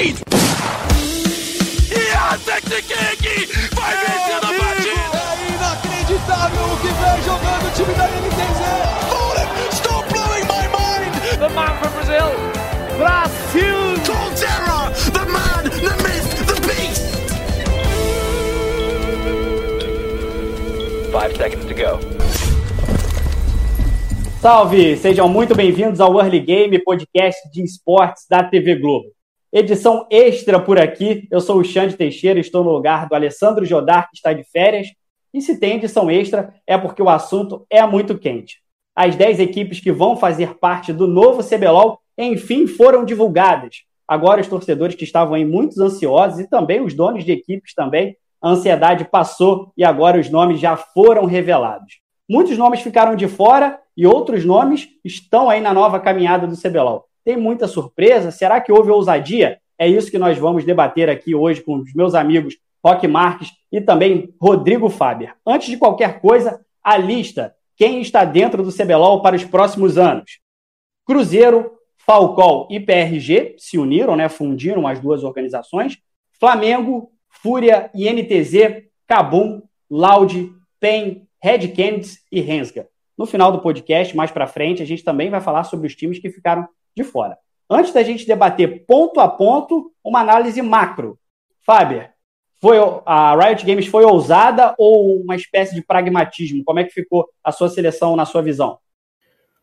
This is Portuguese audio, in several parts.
Wade! Yantek King vai vencer a partida! É inacreditável o que vem jogando o time da NTZ! Fallen, stop blowing my mind! The man from Brazil, Brasil! Colterra, the man, the myth, the beast! Five seconds to go. Salve! Sejam muito bem-vindos ao Early Game, podcast de esportes da TV Globo. Edição extra por aqui. Eu sou o Xande Teixeira, estou no lugar do Alessandro Jodar, que está de férias. E se tem edição extra, é porque o assunto é muito quente. As 10 equipes que vão fazer parte do novo CBLOL, enfim, foram divulgadas. Agora, os torcedores que estavam aí muito ansiosos e também os donos de equipes também, a ansiedade passou e agora os nomes já foram revelados. Muitos nomes ficaram de fora e outros nomes estão aí na nova caminhada do CBLOL. Tem muita surpresa? Será que houve ousadia? É isso que nós vamos debater aqui hoje com os meus amigos Roque Marques e também Rodrigo Faber. Antes de qualquer coisa, a lista. Quem está dentro do CBLOL para os próximos anos? Cruzeiro, Falcol e PRG se uniram, né, fundiram as duas organizações. Flamengo, Fúria NTZ, Cabum, Loud, PEN, Red e Rensga. No final do podcast, mais para frente, a gente também vai falar sobre os times que ficaram de fora. Antes da gente debater ponto a ponto, uma análise macro. Faber, foi, a Riot Games foi ousada ou uma espécie de pragmatismo? Como é que ficou a sua seleção na sua visão?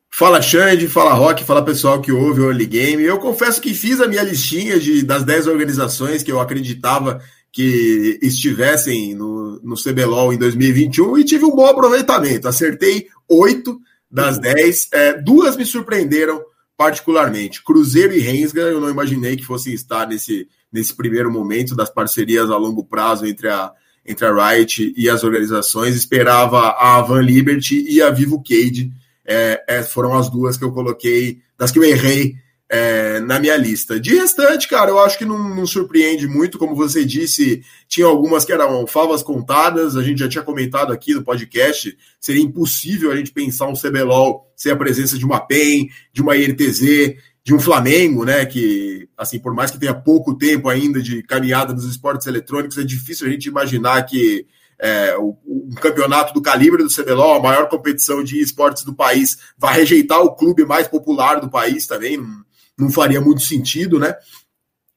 Fala Xande, fala Rock, fala pessoal que ouve o Early Game. Eu confesso que fiz a minha listinha de, das 10 organizações que eu acreditava que estivessem no, no CBLOL em 2021 e tive um bom aproveitamento. Acertei oito das dez. É, duas me surpreenderam particularmente. Cruzeiro e Rensga, eu não imaginei que fossem estar nesse, nesse primeiro momento das parcerias a longo prazo entre a, entre a Riot e as organizações. Esperava a Van Liberty e a Vivo Cade. É, é, foram as duas que eu coloquei, das que eu errei é, na minha lista. De restante, cara, eu acho que não, não, surpreende muito, como você disse, tinha algumas que eram favas contadas, a gente já tinha comentado aqui no podcast, seria impossível a gente pensar um CBLOL sem a presença de uma PEN, de uma IRTZ, de um Flamengo, né, que, assim, por mais que tenha pouco tempo ainda de caminhada nos esportes eletrônicos, é difícil a gente imaginar que é, o, campeonato do calibre do CBLOL, a maior competição de esportes do país, vai rejeitar o clube mais popular do país também, não faria muito sentido, né?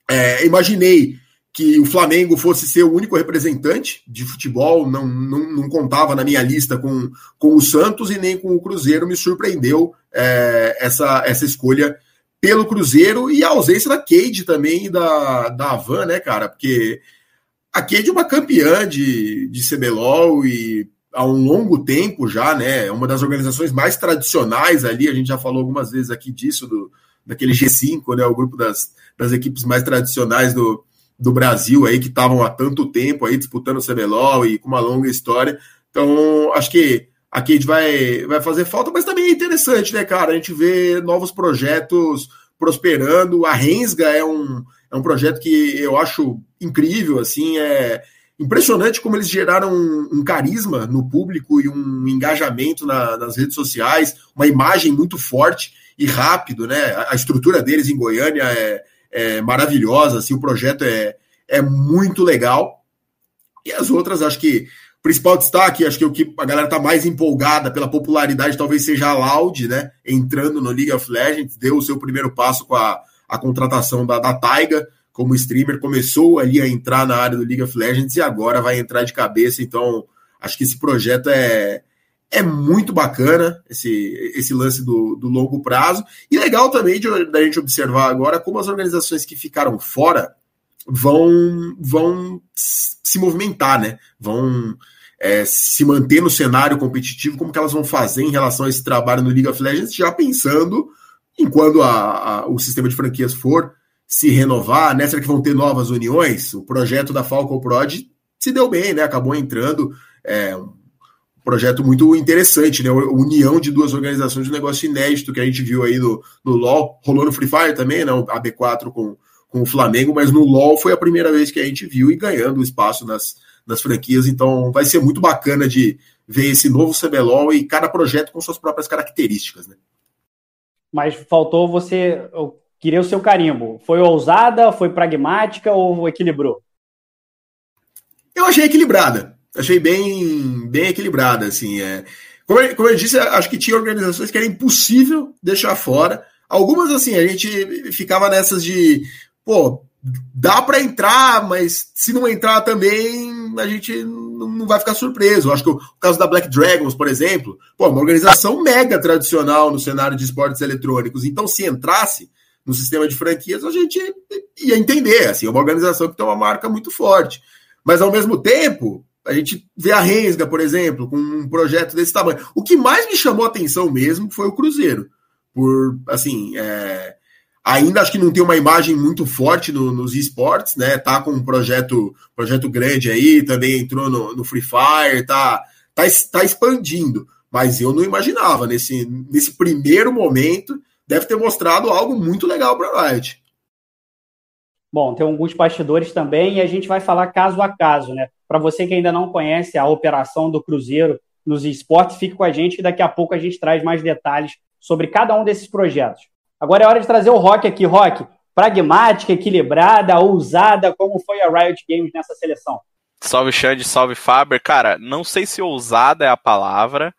É, imaginei que o Flamengo fosse ser o único representante de futebol, não, não, não, contava na minha lista com, com o Santos e nem com o Cruzeiro, me surpreendeu é, essa, essa escolha pelo Cruzeiro e a ausência da Cade também e da, da Havan, né, cara? Porque a Cade é uma campeã de, de CBLOL e há um longo tempo já, né? É uma das organizações mais tradicionais ali, a gente já falou algumas vezes aqui disso, do, daquele G5, né, o grupo das, das equipes mais tradicionais do, do Brasil aí, que estavam há tanto tempo aí disputando o CBLOL e com uma longa história. Então, acho que a Cade vai, vai fazer falta, mas também é interessante, né, cara? A gente vê novos projetos prosperando. A Rensga é um, é um projeto que eu acho incrível, assim, é impressionante como eles geraram um, um carisma no público e um engajamento na, nas redes sociais, uma imagem muito forte e rápido, né? A estrutura deles em Goiânia é, é maravilhosa, assim, o projeto é, é muito legal. E as outras, acho que o principal destaque, acho que o que a galera tá mais empolgada pela popularidade talvez seja a Loud, né? Entrando no League of Legends, deu o seu primeiro passo com a, a contratação da, da Taiga como streamer, começou ali a entrar na área do League of Legends e agora vai entrar de cabeça. Então, acho que esse projeto é, é muito bacana esse, esse lance do, do longo prazo. E legal também da gente observar agora como as organizações que ficaram fora vão, vão se movimentar, né? Vão é, se manter no cenário competitivo, como que elas vão fazer em relação a esse trabalho no League of Legends, já pensando em quando a, a, o sistema de franquias for se renovar, né? Será que vão ter novas uniões? O projeto da Falcon Prod se deu bem, né? Acabou entrando. É, projeto muito interessante, né? União de duas organizações de um negócio inédito que a gente viu aí no, no LoL, rolou no Free Fire também, né? A B4 com, com o Flamengo, mas no LoL foi a primeira vez que a gente viu e ganhando espaço nas, nas franquias, então vai ser muito bacana de ver esse novo CBLOL e cada projeto com suas próprias características, né? Mas faltou você queria o seu carimbo. Foi ousada, foi pragmática ou equilibrou? Eu achei equilibrada. Achei bem, bem equilibrada, assim. É. Como, eu, como eu disse, acho que tinha organizações que era impossível deixar fora. Algumas, assim, a gente ficava nessas de, pô, dá para entrar, mas se não entrar também, a gente não vai ficar surpreso. acho que o, caso da Black Dragons, por exemplo, pô, uma organização mega tradicional no cenário de esportes eletrônicos. Então, se entrasse no sistema de franquias, a gente ia entender. Assim, é uma organização que tem uma marca muito forte. Mas, ao mesmo tempo, a gente vê a Rensga, por exemplo, com um projeto desse tamanho. O que mais me chamou a atenção mesmo foi o Cruzeiro. Por, assim, é, ainda acho que não tem uma imagem muito forte no, nos esportes, né? Tá com um projeto, projeto grande aí, também entrou no, no Free Fire, tá, tá, tá expandindo. Mas eu não imaginava, nesse, nesse primeiro momento, deve ter mostrado algo muito legal para a Riot. Bom, tem alguns bastidores também e a gente vai falar caso a caso, né? Para você que ainda não conhece a operação do Cruzeiro nos esportes, fique com a gente que daqui a pouco a gente traz mais detalhes sobre cada um desses projetos. Agora é hora de trazer o Rock aqui, Rock. Pragmática, equilibrada, ousada, como foi a Riot Games nessa seleção? Salve Xande, salve Faber. Cara, não sei se ousada é a palavra,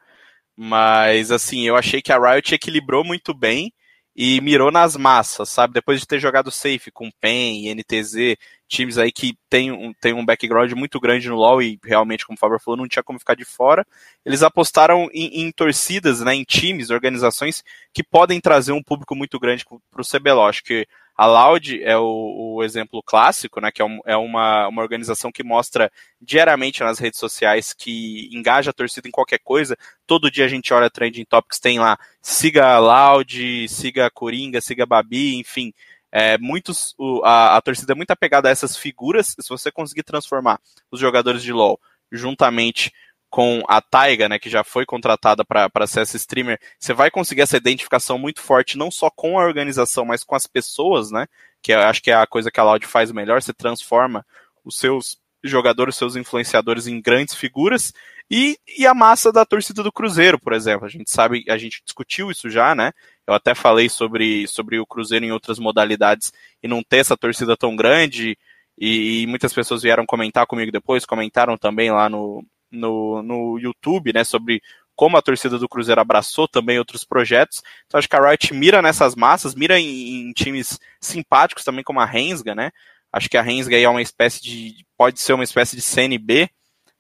mas assim, eu achei que a Riot equilibrou muito bem e mirou nas massas, sabe? Depois de ter jogado safe com PEN, NTZ, times aí que tem um, tem um background muito grande no LoL e realmente, como o Fábio falou, não tinha como ficar de fora. Eles apostaram em, em torcidas, né, em times, organizações que podem trazer um público muito grande para o CBLOL. Acho que a Loud é o, o, exemplo clássico, né, que é, um, é uma, uma organização que mostra diariamente nas redes sociais que engaja a torcida em qualquer coisa. Todo dia a gente olha Trending Topics, tem lá, siga a Loud, siga a Coringa, siga a Babi, enfim. É, muitos, o, a, a torcida é muito apegada a essas figuras. Se você conseguir transformar os jogadores de LoL juntamente com a Taiga, né, que já foi contratada para ser essa streamer, você vai conseguir essa identificação muito forte, não só com a organização, mas com as pessoas, né, que eu acho que é a coisa que a Loud faz melhor, você transforma os seus jogadores, os seus influenciadores em grandes figuras, e, e a massa da torcida do Cruzeiro, por exemplo, a gente sabe, a gente discutiu isso já, né, eu até falei sobre, sobre o Cruzeiro em outras modalidades e não ter essa torcida tão grande, e, e muitas pessoas vieram comentar comigo depois, comentaram também lá no, no, no YouTube, né, sobre como a torcida do Cruzeiro abraçou também outros projetos. Então acho que a Riot mira nessas massas, mira em, em times simpáticos também como a Rensga, né? Acho que a Rensga é uma espécie de pode ser uma espécie de CNB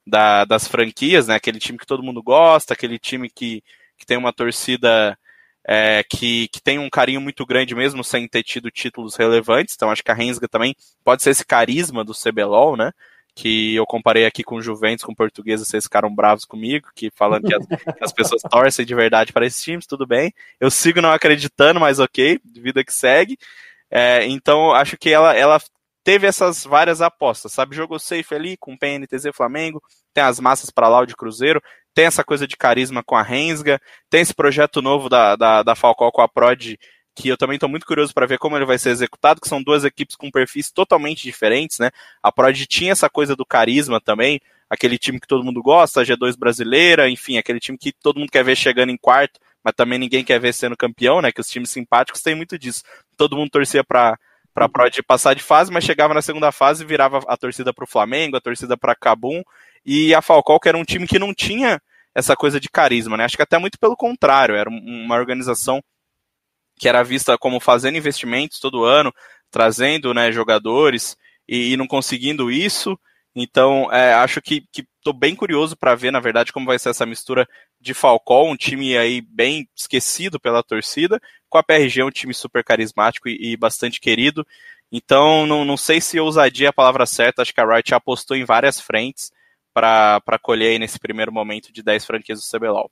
da, das franquias, né? Aquele time que todo mundo gosta, aquele time que, que tem uma torcida é, que, que tem um carinho muito grande mesmo sem ter tido títulos relevantes. Então acho que a Rensga também pode ser esse carisma do CBLOL, né? Que eu comparei aqui com Juventus, com Portuguesa, vocês ficaram bravos comigo, que falando que as, que as, pessoas torcem de verdade para esses times, tudo bem. Eu sigo não acreditando, mas ok, vida que segue. É, então, acho que ela, ela teve essas várias apostas, sabe? Jogou safe ali com PNTZ Flamengo, tem as massas para lá de Cruzeiro, tem essa coisa de carisma com a Rensga, tem esse projeto novo da, da, da Falcão com a Prod que eu também estou muito curioso para ver como ele vai ser executado, que são duas equipes com perfis totalmente diferentes, né? A Prod tinha essa coisa do carisma também, aquele time que todo mundo gosta, a G2 brasileira, enfim, aquele time que todo mundo quer ver chegando em quarto, mas também ninguém quer ver sendo campeão, né? Que os times simpáticos têm muito disso. Todo mundo torcia para para Prod passar de fase, mas chegava na segunda fase e virava a torcida para o Flamengo, a torcida para Cabum e a Falcão, que era um time que não tinha essa coisa de carisma, né? Acho que até muito pelo contrário, era uma organização que era vista como fazendo investimentos todo ano, trazendo né, jogadores e, e não conseguindo isso. Então, é, acho que estou bem curioso para ver, na verdade, como vai ser essa mistura de Falcão, um time aí bem esquecido pela torcida, com a PRG, um time super carismático e, e bastante querido. Então, não, não sei se ousadia é a palavra certa, acho que a Riot apostou em várias frentes para colher nesse primeiro momento de 10 franquias do CBLOL.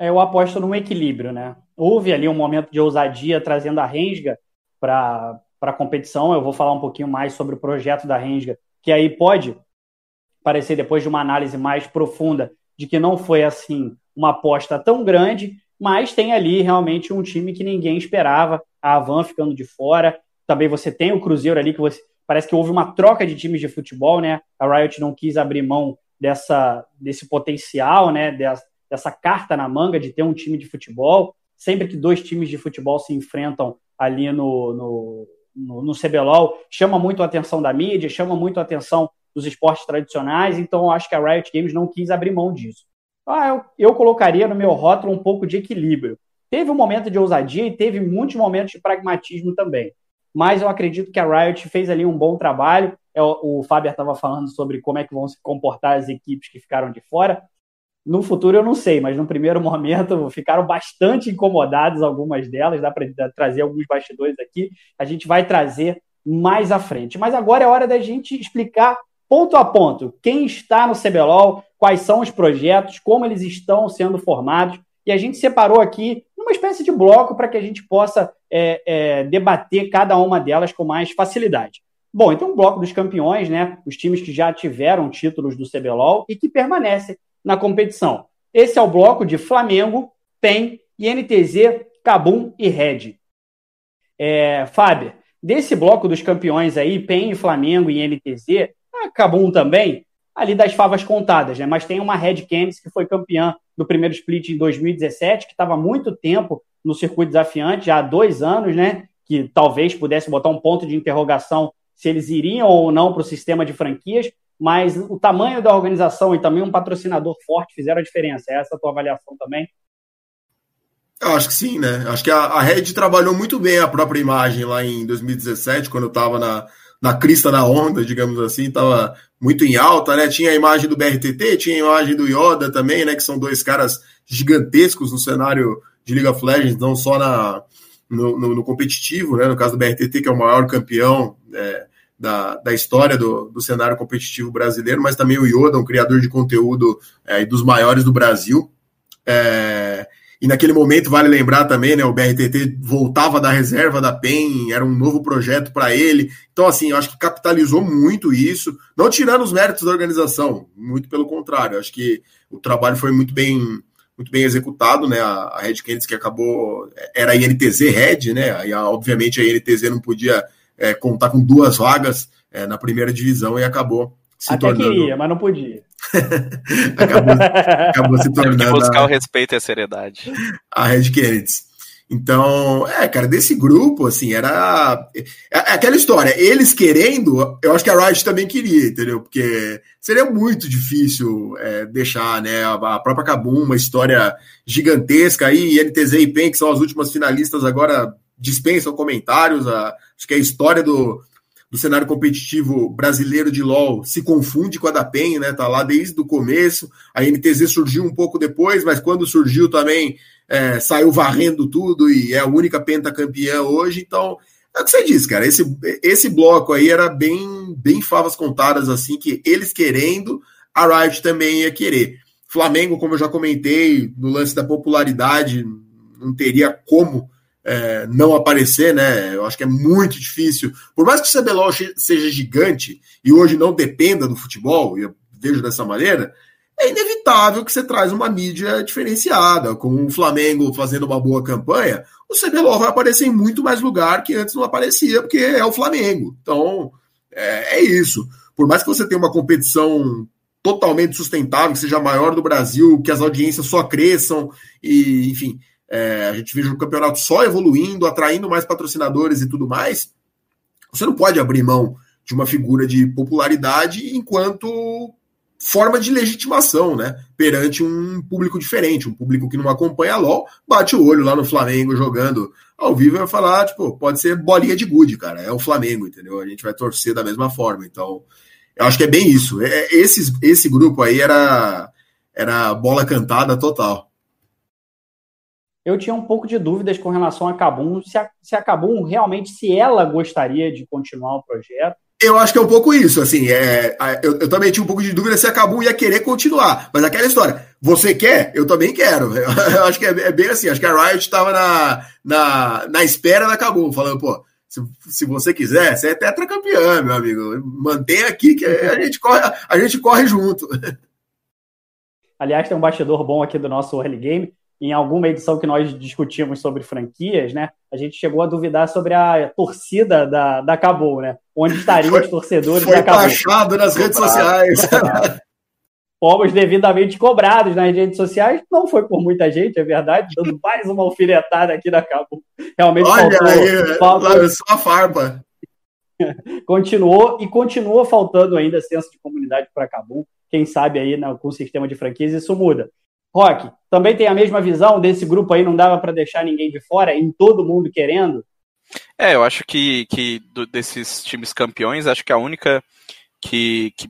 É, eu aposto num equilíbrio, né? Houve ali um momento de ousadia trazendo a Rensga para a competição. Eu vou falar um pouquinho mais sobre o projeto da Rensga, que aí pode parecer, depois de uma análise mais profunda, de que não foi assim uma aposta tão grande, mas tem ali realmente um time que ninguém esperava, a Avan ficando de fora. Também você tem o Cruzeiro ali, que você parece que houve uma troca de times de futebol, né? A Riot não quis abrir mão dessa, desse potencial, né? Dessa, dessa carta na manga de ter um time de futebol. Sempre que dois times de futebol se enfrentam, ali no, no, no, no CBLOL chama muito a atenção da mídia, chama muito a atenção dos esportes tradicionais, então eu acho que a Riot Games não quis abrir mão disso. Ah, eu, eu colocaria no meu rótulo um pouco de equilíbrio. Teve um momento de ousadia e teve muitos momentos de pragmatismo também. Mas eu acredito que a Riot fez ali um bom trabalho. É, o Faber estava falando sobre como é que vão se comportar as equipes que ficaram de fora. No futuro eu não sei, mas no primeiro momento ficaram bastante incomodadas algumas delas. Dá para trazer alguns bastidores aqui. A gente vai trazer mais à frente. Mas agora é hora da gente explicar ponto a ponto quem está no CBLOL, quais são os projetos, como eles estão sendo formados. E a gente separou aqui uma espécie de bloco para que a gente possa é, é, debater cada uma delas com mais facilidade. Bom, então o bloco dos campeões, né? Os times que já tiveram títulos do CBLOL e que permanecem na competição. Esse é o bloco de Flamengo, PEN, INTZ, Cabum e Red. É, Fábio, desse bloco dos campeões aí, PEN, Flamengo e INTZ, Cabum também, ali das favas contadas, né? Mas tem uma Red Canids que foi campeã do primeiro split em 2017, que estava muito tempo no circuito desafiante, já há dois anos, né? Que talvez pudesse botar um ponto de interrogação se eles iriam ou não para o sistema de franquias, mas o tamanho da organização e também um patrocinador forte fizeram a diferença. É essa a tua avaliação também? Eu acho que sim, né? Acho que a, a Red trabalhou muito bem a própria imagem lá em 2017, quando eu estava na, na crista da onda, digamos assim, estava muito em alta, né? Tinha a imagem do BRTT, tinha a imagem do Yoda também, né? Que são dois caras gigantescos no cenário de League of Legends, não só na, no, no, no competitivo, né? No caso do BRTT, que é o maior campeão é, da, da história do, do cenário competitivo brasileiro, mas também o Yoda, um criador de conteúdo é, dos maiores do Brasil. É, e naquele momento, vale lembrar também, né, o BRTT voltava da reserva da PEN, era um novo projeto para ele. Então, assim, eu acho que capitalizou muito isso, não tirando os méritos da organização, muito pelo contrário. Acho que o trabalho foi muito bem muito bem executado, né? A, Red Canids que acabou era a INTZ Red, né? Aí, obviamente a INTZ não podia é, contar com duas vagas é, na primeira divisão e acabou se Até tornando... queria, mas não podia. acabou, acabou, se tornando. Tem que buscar a... o respeito e a seriedade. A Red Kennedy. Então, é, cara, desse grupo, assim, era. É, é aquela história, eles querendo, eu acho que a Riot também queria, entendeu? Porque seria muito difícil é, deixar, né, a, a própria Kabum, uma história gigantesca aí, NTZ e PEN, que são as últimas finalistas, agora dispensam comentários. A, acho que a história do, do cenário competitivo brasileiro de LoL se confunde com a da PEN, né? Tá lá desde o começo. A NTZ surgiu um pouco depois, mas quando surgiu também é, saiu varrendo tudo e é a única pentacampeã hoje. Então, é o que você disse, cara. Esse, esse bloco aí era bem, bem favas contadas, assim, que eles querendo, a Riot também ia querer. Flamengo, como eu já comentei, no lance da popularidade, não teria como é, não aparecer, né? Eu acho que é muito difícil. Por mais que o CBLOL seja gigante e hoje não dependa do futebol, eu vejo dessa maneira, é inevitável que você traz uma mídia diferenciada, com o Flamengo fazendo uma boa campanha, o CBLOL vai aparecer em muito mais lugar que antes não aparecia, porque é o Flamengo. Então, é, é isso. Por mais que você tenha uma competição totalmente sustentável, que seja a maior do Brasil, que as audiências só cresçam, e, enfim, é, a gente veja o campeonato só evoluindo, atraindo mais patrocinadores e tudo mais, você não pode abrir mão de uma figura de popularidade enquanto forma de legitimação, né? Perante um público diferente, um público que não acompanha a LOL, bate o olho lá no Flamengo jogando ao vivo e vai falar, tipo, pode ser bolinha de gude, cara. É o Flamengo, entendeu? A gente vai torcer da mesma forma. Então, eu acho que é bem isso. É, esse, esse grupo aí era, era bola cantada total eu tinha um pouco de dúvidas com relação a Cabum, se a, se a Cabum realmente, se ela gostaria de continuar o projeto. Eu acho que é um pouco isso, assim, é, eu, eu também tinha um pouco de dúvida se a Cabum ia querer continuar, mas aquela história, você quer? Eu também quero, eu acho que é, é bem assim, acho que a Riot estava na, na, na espera da Cabum, falando, pô, se, se você quiser, você é tetracampeão, meu amigo, mantém aqui que a gente corre, a gente corre junto. Aliás, tem um bastidor bom aqui do nosso early game, em alguma edição que nós discutimos sobre franquias, né, a gente chegou a duvidar sobre a torcida da, da Cabo, né? Onde estariam os torcedores foi da Cabo. Foi nas redes sociais. fomos devidamente cobrados nas redes sociais. Não foi por muita gente, é verdade, dando mais uma alfinetada aqui na Cabo. Realmente Olha faltou, aí, faltou... só a farpa. continuou e continua faltando ainda senso de comunidade para Cabo. Quem sabe aí né, com o sistema de franquias isso muda. Rock, também tem a mesma visão desse grupo aí, não dava para deixar ninguém de fora, em todo mundo querendo? É, eu acho que, que do, desses times campeões, acho que a única que, que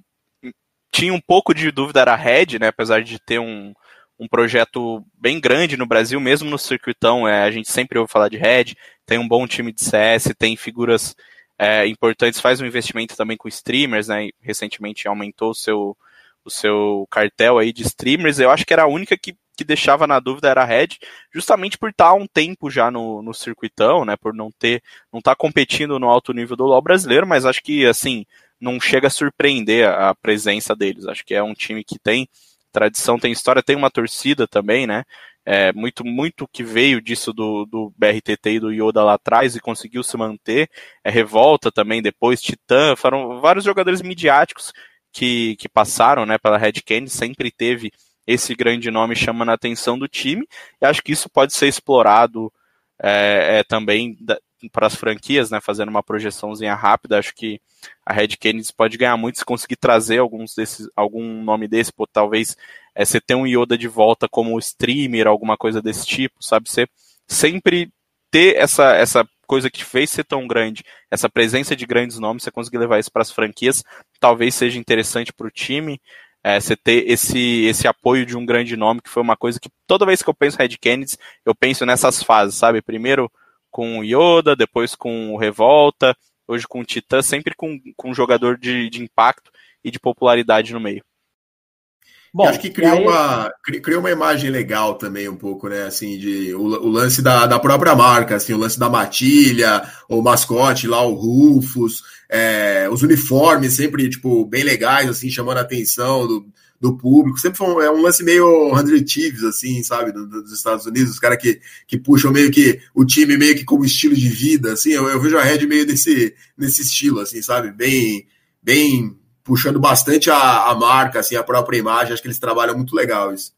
tinha um pouco de dúvida era a Red, né? Apesar de ter um, um projeto bem grande no Brasil, mesmo no circuitão, é, a gente sempre ouve falar de Red, tem um bom time de CS, tem figuras é, importantes, faz um investimento também com streamers, né? Recentemente aumentou o seu, o seu cartel aí de streamers. Eu acho que era a única que, que deixava na dúvida era a Red, justamente por estar há um tempo já no, no circuitão, né? Por não ter, não estar tá competindo no alto nível do LoL brasileiro, mas acho que assim não chega a surpreender a, a presença deles. Acho que é um time que tem tradição, tem história, tem uma torcida também, né? É, muito, muito que veio disso do, do BRTT e do Yoda lá atrás e conseguiu se manter. É Revolta também depois, Titã, foram vários jogadores midiáticos que, que passaram né, pela Red Candy, sempre teve esse grande nome chamando a atenção do time, e acho que isso pode ser explorado é, é, também para as franquias, né, fazendo uma projeçãozinha rápida, acho que a Red Kennedy pode ganhar muito se conseguir trazer alguns desses, algum nome desse, pô, talvez é, você ter um Yoda de volta como streamer, alguma coisa desse tipo, sabe? Você sempre ter essa, essa coisa que fez ser tão grande, essa presença de grandes nomes, você conseguir levar isso para as franquias, talvez seja interessante para o time. É, você ter esse, esse apoio de um grande nome, que foi uma coisa que toda vez que eu penso Red Kennedy, eu penso nessas fases, sabe? Primeiro com o Yoda, depois com o Revolta, hoje com o Titã, sempre com, com um jogador de, de impacto e de popularidade no meio. Bom, acho que criou, aí... uma, criou uma imagem legal também, um pouco, né? Assim, de o, o, lance da, da própria marca, assim, o lance da matilha, o mascote lá, o Rufus, é, os uniformes sempre, tipo, bem legais, assim, chamando a atenção do, do público. Sempre foi um, é um lance meio Andrew Thieves, assim, sabe, do, dos Estados Unidos, os caras que, que puxam meio que o time meio que como estilo de vida, assim, eu, eu vejo a Red meio nesse, nesse estilo, assim, sabe, bem, bem puxando bastante a, a marca, assim, a própria imagem, acho que eles trabalham muito legal isso.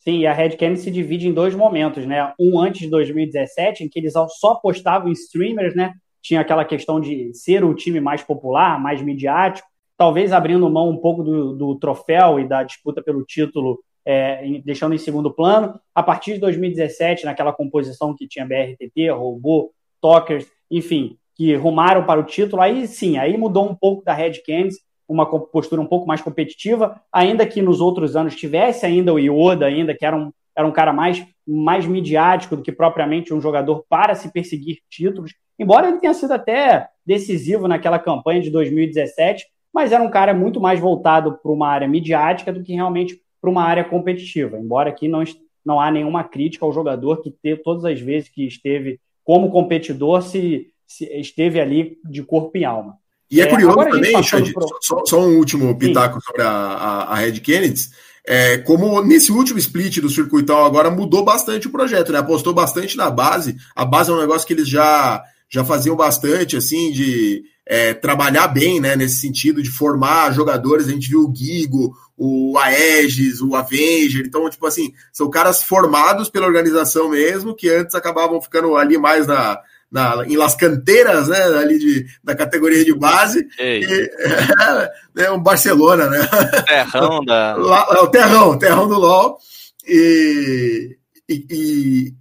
Sim, a Red Candy se divide em dois momentos, né? Um antes de 2017, em que eles só postavam streamers, né? Tinha aquela questão de ser o time mais popular, mais midiático, talvez abrindo mão um pouco do, do troféu e da disputa pelo título, é, deixando em segundo plano. A partir de 2017, naquela composição que tinha BRTT, Robô, Talkers, enfim, que rumaram para o título, aí sim, aí mudou um pouco da Red Canids, uma postura um pouco mais competitiva, ainda que nos outros anos tivesse ainda o Yoda, ainda que era um, era um cara mais, mais midiático do que propriamente um jogador para se perseguir títulos, embora ele tenha sido até decisivo naquela campanha de 2017, mas era um cara muito mais voltado para uma área midiática do que realmente para uma área competitiva. Embora aqui não, não há nenhuma crítica ao jogador que teve, todas as vezes que esteve como competidor se, se esteve ali de corpo e alma. E é, é curioso também, Xande, pro... só, só, um último pitaco Sim. sobre a, a, a Red Kennedy, é, como nesse último split do circuitão agora mudou bastante o projeto, né? Apostou bastante na base. A base é um negócio que eles já, já faziam bastante, assim, de é, trabalhar bem, né, nesse sentido de formar jogadores. A gente viu o Gigo, o Aegis, o Avenger. Então, tipo assim, são caras formados pela organização mesmo, que antes acabavam ficando ali mais na, na, em Las Canteiras, né, ali de, da categoria de base. E, é, é, um Barcelona, né? Terrão da. o terrão, o terrão do LOL. E, e, e,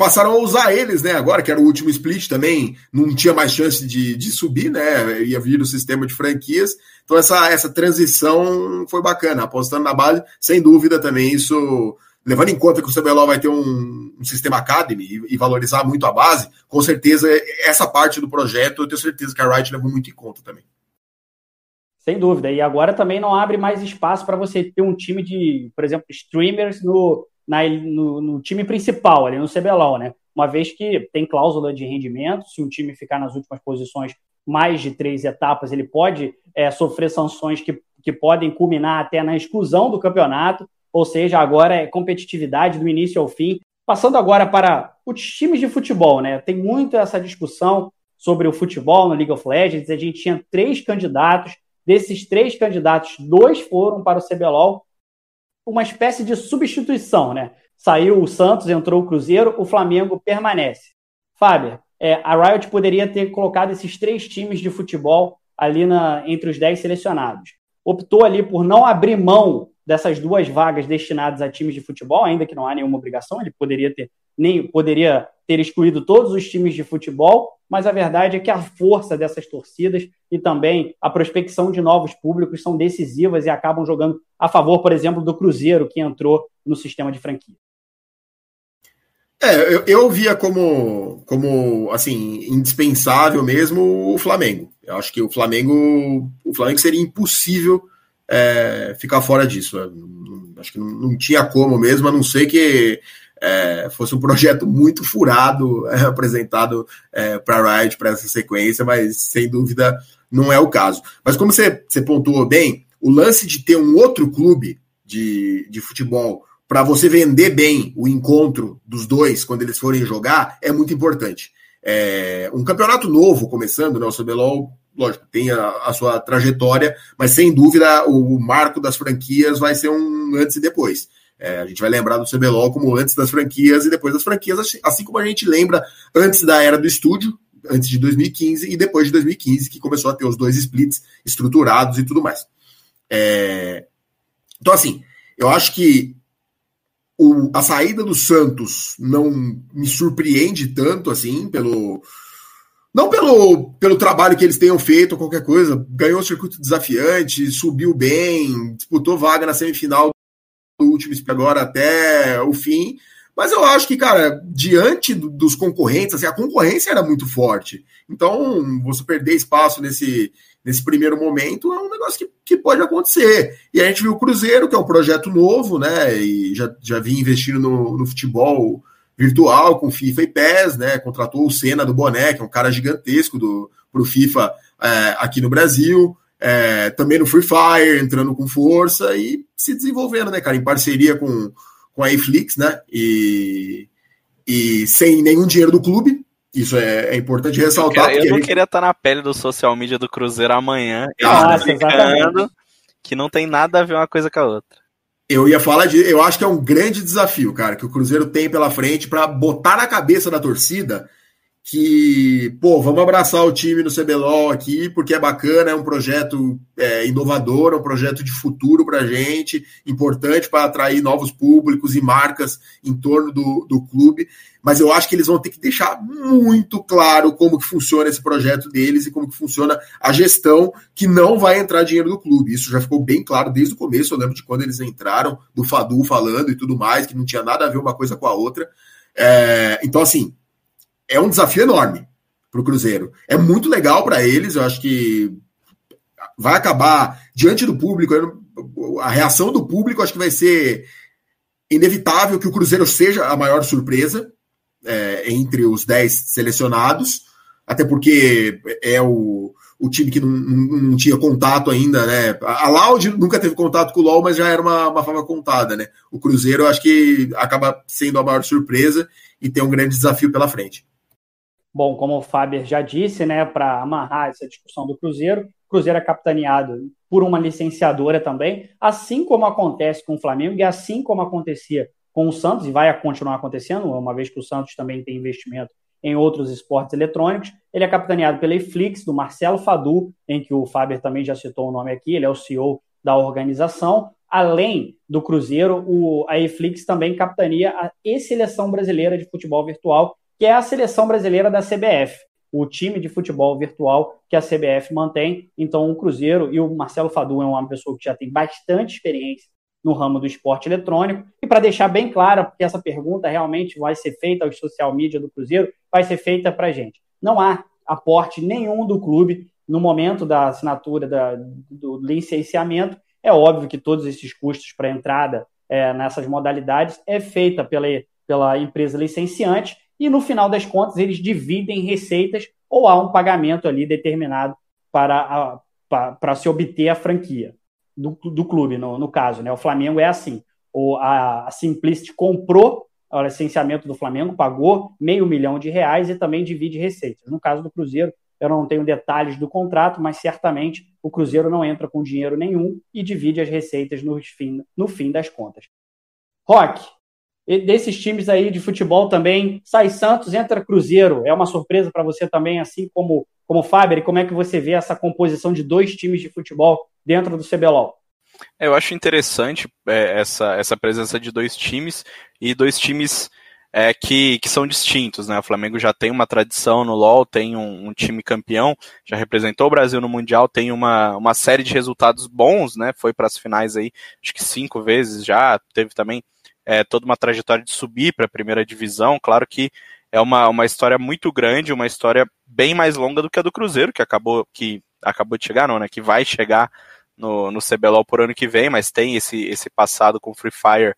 passaram a usar eles, né? Agora que era o último split também, não tinha mais chance de, de subir, né? Ia vir o sistema de franquias. Então essa, essa transição foi bacana, apostando na base, sem dúvida também isso. Levando em conta que o CBLOL vai ter um, um sistema Academy e, e, valorizar muito a base, com certeza essa parte do projeto eu tenho certeza que a Riot levou muito em conta também. Sem dúvida. E agora também não abre mais espaço para você ter um time de, por exemplo, streamers no, na, no, no, time principal, ali no CBLOL, né? Uma vez que tem cláusula de rendimento, se um time ficar nas últimas posições mais de três etapas, ele pode é, sofrer sanções que, que podem culminar até na exclusão do campeonato, ou seja, agora é competitividade do início ao fim. Passando agora para os times de futebol, né? Tem muito essa discussão sobre o futebol no League of Legends. A gente tinha três candidatos Desses três candidatos, dois foram para o CBLOL, uma espécie de substituição, né? Saiu o Santos, entrou o Cruzeiro, o Flamengo permanece. Fábio, é, a Riot poderia ter colocado esses três times de futebol ali na, entre os dez selecionados. Optou ali por não abrir mão dessas duas vagas destinadas a times de futebol, ainda que não há nenhuma obrigação, ele poderia ter nem poderia ter excluído todos os times de futebol, mas a verdade é que a força dessas torcidas e também a prospecção de novos públicos são decisivas e acabam jogando a favor, por exemplo, do Cruzeiro, que entrou no sistema de franquia. É, eu, eu via como, como assim, indispensável mesmo o Flamengo. Eu acho que o Flamengo, o Flamengo seria impossível é, ficar fora disso. Acho que não, não, tinha como mesmo, a não ser que é, fosse um projeto muito furado é, apresentado é, para a Riot para essa sequência, mas sem dúvida não é o caso. Mas como você, você pontuou bem, o lance de ter um outro clube de, de futebol para você vender bem o encontro dos dois quando eles forem jogar é muito importante. É, um campeonato novo começando, né, o CBLOL, lógico, tem a, a, sua trajetória, mas sem dúvida o, o, marco das franquias vai ser um antes e depois. É, a gente vai lembrar do CBLOL como antes das franquias e depois das franquias, assim, assim como a gente lembra antes da era do estúdio, antes de 2015 e depois de 2015, que começou a ter os dois splits estruturados e tudo mais. É, então, assim, eu acho que o, a saída do Santos não me surpreende tanto assim pelo não pelo, pelo trabalho que eles tenham feito ou qualquer coisa, ganhou o circuito desafiante, subiu bem, disputou vaga na semifinal do último agora até o fim. Mas eu acho que, cara, diante do, dos concorrentes, assim, a concorrência era muito forte. Então, você perder espaço nesse, nesse primeiro momento é um negócio que, que pode acontecer. E a gente viu o Cruzeiro, que é um projeto novo, né? E já, já vinha investindo no, no futebol virtual com FIFA e PES, né? Contratou o Senna do Boné, que é um cara gigantesco do, pro FIFA é, aqui no Brasil. É, também no Free Fire, entrando com força e se desenvolvendo, né, cara, em parceria com, com a Eflix, né? E, e sem nenhum dinheiro do clube, isso é, é importante ressaltar. Eu, eu não queria estar na pele do social media do Cruzeiro amanhã, Nossa, explicando que não tem nada a ver uma coisa com a outra. Eu ia falar de. Eu acho que é um grande desafio, cara, que o Cruzeiro tem pela frente para botar na cabeça da torcida que, pô, vamos abraçar o time no CBLOL aqui, porque é bacana, é um projeto é, inovador, é um projeto de futuro para a gente, importante para atrair novos públicos e marcas em torno do, do clube. Mas eu acho que eles vão ter que deixar muito claro como que funciona esse projeto deles e como que funciona a gestão, que não vai entrar dinheiro do clube. Isso já ficou bem claro desde o começo. Eu lembro de quando eles entraram, do Fadu falando e tudo mais, que não tinha nada a ver uma coisa com a outra. É, então, assim, é um desafio enorme para o Cruzeiro. É muito legal para eles, eu acho que vai acabar diante do público, a reação do público acho que vai ser inevitável que o Cruzeiro seja a maior surpresa é, entre os 10 selecionados, até porque é o, o time que não, não, não, tinha contato ainda, né? A Loud nunca teve contato com o LoL, mas já era uma, uma forma contada, né? O Cruzeiro, acho que acaba sendo a maior surpresa e tem um grande desafio pela frente. Bom, como o Faber já disse, né, para amarrar essa discussão do Cruzeiro, Cruzeiro é capitaneado por uma licenciadora também, assim como acontece com o Flamengo e assim como acontecia com o Santos, e vai continuar acontecendo, uma vez que o Santos também tem investimento em outros esportes eletrônicos. Ele é capitaneado pela Eflix, do Marcelo Fadu, em que o Faber também já citou o nome aqui, ele é o CEO da organização. Além do Cruzeiro, o, a Eflix também capitania a E-Seleção Brasileira de Futebol Virtual, que é a seleção brasileira da CBF, o time de futebol virtual que a CBF mantém. Então, o Cruzeiro e o Marcelo Fadu é uma pessoa que já tem bastante experiência no ramo do esporte eletrônico. E para deixar bem claro, porque essa pergunta realmente vai ser feita aos social media do Cruzeiro, vai ser feita para a gente. Não há aporte nenhum do clube no momento da assinatura da, do licenciamento. É óbvio que todos esses custos para entrada é, nessas modalidades é feita pela, pela empresa licenciante e no final das contas eles dividem receitas ou há um pagamento ali determinado para, para, se obter a franquia do, do clube, no, no caso. Né? O Flamengo é assim. O, a, a Simplicity comprou o licenciamento do Flamengo, pagou meio milhão de reais e também divide receitas. No caso do Cruzeiro, eu não tenho detalhes do contrato, mas certamente o Cruzeiro não entra com dinheiro nenhum e divide as receitas no fim, no fim das contas. Rock, desses times aí de futebol também, sai Santos, entra Cruzeiro. É uma surpresa para você também, assim como como Faber, como é que você vê essa composição de dois times de futebol dentro do CBLOL? Eu acho interessante é, essa, essa presença de dois times e dois times é, que, que são distintos, né? O Flamengo já tem uma tradição no LoL, tem um, um, time campeão, já representou o Brasil no Mundial, tem uma, uma série de resultados bons, né? Foi para as finais aí, acho que cinco vezes já, teve também é, toda uma trajetória de subir para a primeira divisão. Claro que é uma, uma história muito grande, uma história bem mais longa do que a do Cruzeiro, que acabou, que acabou de chegar, não, né? Que vai chegar no, no CBLOL por ano que vem, mas tem esse, esse passado com Free Fire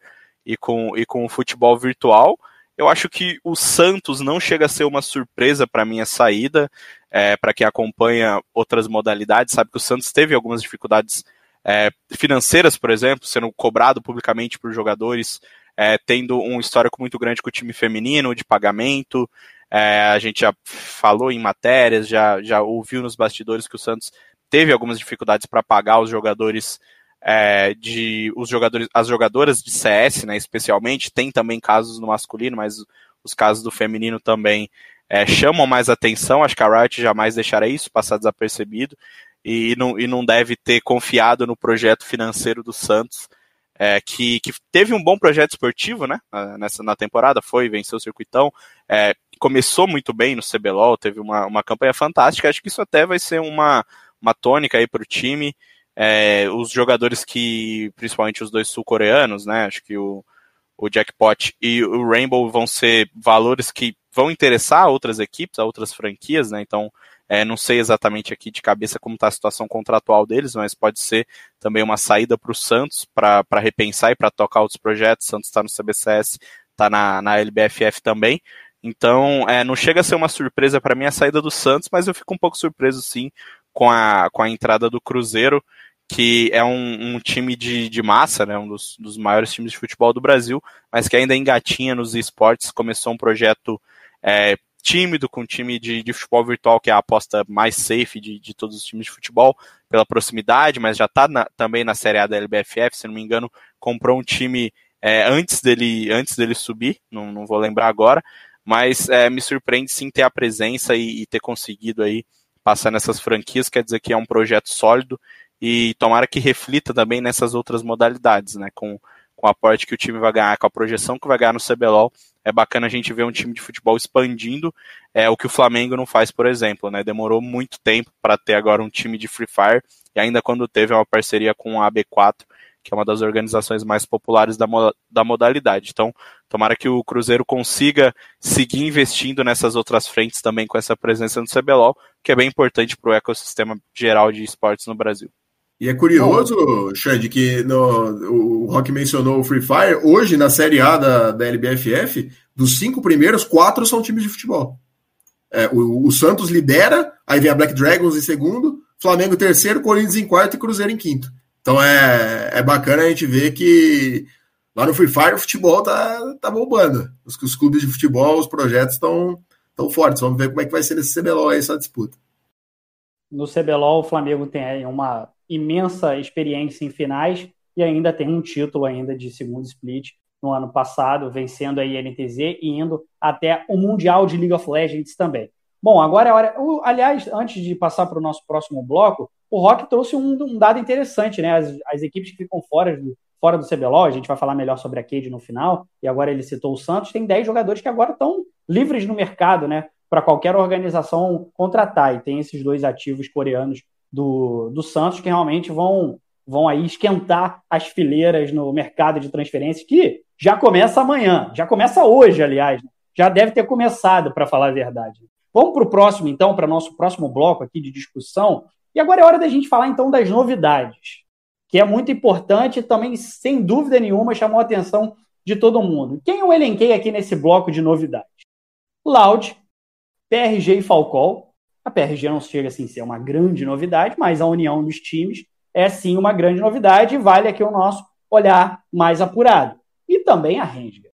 e com, e com o futebol virtual. Eu acho que o Santos não chega a ser uma surpresa para minha saída. É, para quem acompanha outras modalidades, sabe que o Santos teve algumas dificuldades é, financeiras, por exemplo, sendo cobrado publicamente por jogadores é, tendo um histórico muito grande com o time feminino, de pagamento. É, a gente já falou em matérias, já, já ouviu nos bastidores que o Santos teve algumas dificuldades para pagar os jogadores é, de os jogadores, as jogadoras de CS, né, especialmente, tem também casos no masculino, mas os casos do feminino também é, chamam mais atenção. Acho que a Riot jamais deixará isso passar desapercebido e não, e não deve ter confiado no projeto financeiro do Santos é, que, que, teve um bom projeto esportivo, né, nessa, na temporada, foi, venceu o circuitão, é, começou muito bem no CBLOL, teve uma, uma campanha fantástica, acho que isso até vai ser uma, uma tônica aí para o time, é, os jogadores que, principalmente os dois sul-coreanos, né, acho que o, o Jackpot e o Rainbow vão ser valores que vão interessar a outras equipes, a outras franquias, né, então é, não sei exatamente aqui de cabeça como está a situação contratual deles, mas pode ser também uma saída para o Santos para repensar e para tocar outros projetos. Santos está no CBCS, está na, na LBFF também. Então, é, não chega a ser uma surpresa para mim a saída do Santos, mas eu fico um pouco surpreso sim com a, com a entrada do Cruzeiro, que é um, um time de, de massa, né, um dos, dos maiores times de futebol do Brasil, mas que ainda engatinha nos esportes, começou um projeto é, tímido com o time de, de, futebol virtual, que é a aposta mais safe de, de todos os times de futebol, pela proximidade, mas já está também na Série A da LBFF, se não me engano, comprou um time é, antes, dele, antes dele subir, não, não vou lembrar agora, mas é, me surpreende sim ter a presença e, e, ter conseguido aí passar nessas franquias, quer dizer que é um projeto sólido e tomara que reflita também nessas outras modalidades, né, com, com o aporte que o time vai ganhar, com a projeção que vai ganhar no CBLOL, é bacana a gente ver um time de futebol expandindo é o que o Flamengo não faz, por exemplo, né? Demorou muito tempo para ter agora um time de Free Fire e ainda quando teve uma parceria com a AB4, que é uma das organizações mais populares da, da modalidade. Então, tomara que o Cruzeiro consiga seguir investindo nessas outras frentes também com essa presença no CBLOL, que é bem importante para o ecossistema geral de esportes no Brasil. E é curioso, Xande, que no, o Rock mencionou o Free Fire. Hoje, na Série A da, da LBFF, dos cinco primeiros, quatro são times de futebol. É, o, o, Santos lidera, aí vem a Black Dragons em segundo, Flamengo terceiro, Corinthians em quarto e Cruzeiro em quinto. Então é, é bacana a gente ver que lá no Free Fire o futebol tá, tá bombando. Os, os clubes de futebol, os projetos estão tão fortes. Vamos ver como é que vai ser nesse CBLOL aí, essa disputa. No CBLOL, o Flamengo tem uma imensa experiência em finais e ainda tem um título ainda de segundo split no ano passado, vencendo a INTZ e indo até o Mundial de League of Legends também. Bom, agora é hora. Aliás, antes de passar para o nosso próximo bloco, o Rock trouxe um, um dado interessante, né? As, as, equipes que ficam fora do, fora do CBLOL, a gente vai falar melhor sobre a Cade no final, e agora ele citou o Santos, tem 10 jogadores que agora estão livres no mercado, né? Para qualquer organização contratar. E tem esses dois ativos coreanos do, do Santos que realmente vão, vão aí esquentar as fileiras no mercado de transferências, que já começa amanhã, já começa hoje, aliás, né? já deve ter começado, para falar a verdade. Vamos para o próximo, então, para nosso próximo bloco aqui de discussão. E agora é hora da gente falar, então, das novidades, que é muito importante e também, sem dúvida nenhuma, chamou a atenção de todo mundo. Quem eu elenquei aqui nesse bloco de novidades? Loud, PRG e Falcol, a PRG não chega assim a ser uma grande novidade, mas a união dos times é sim uma grande novidade e vale aqui o nosso olhar mais apurado. E também a Renga.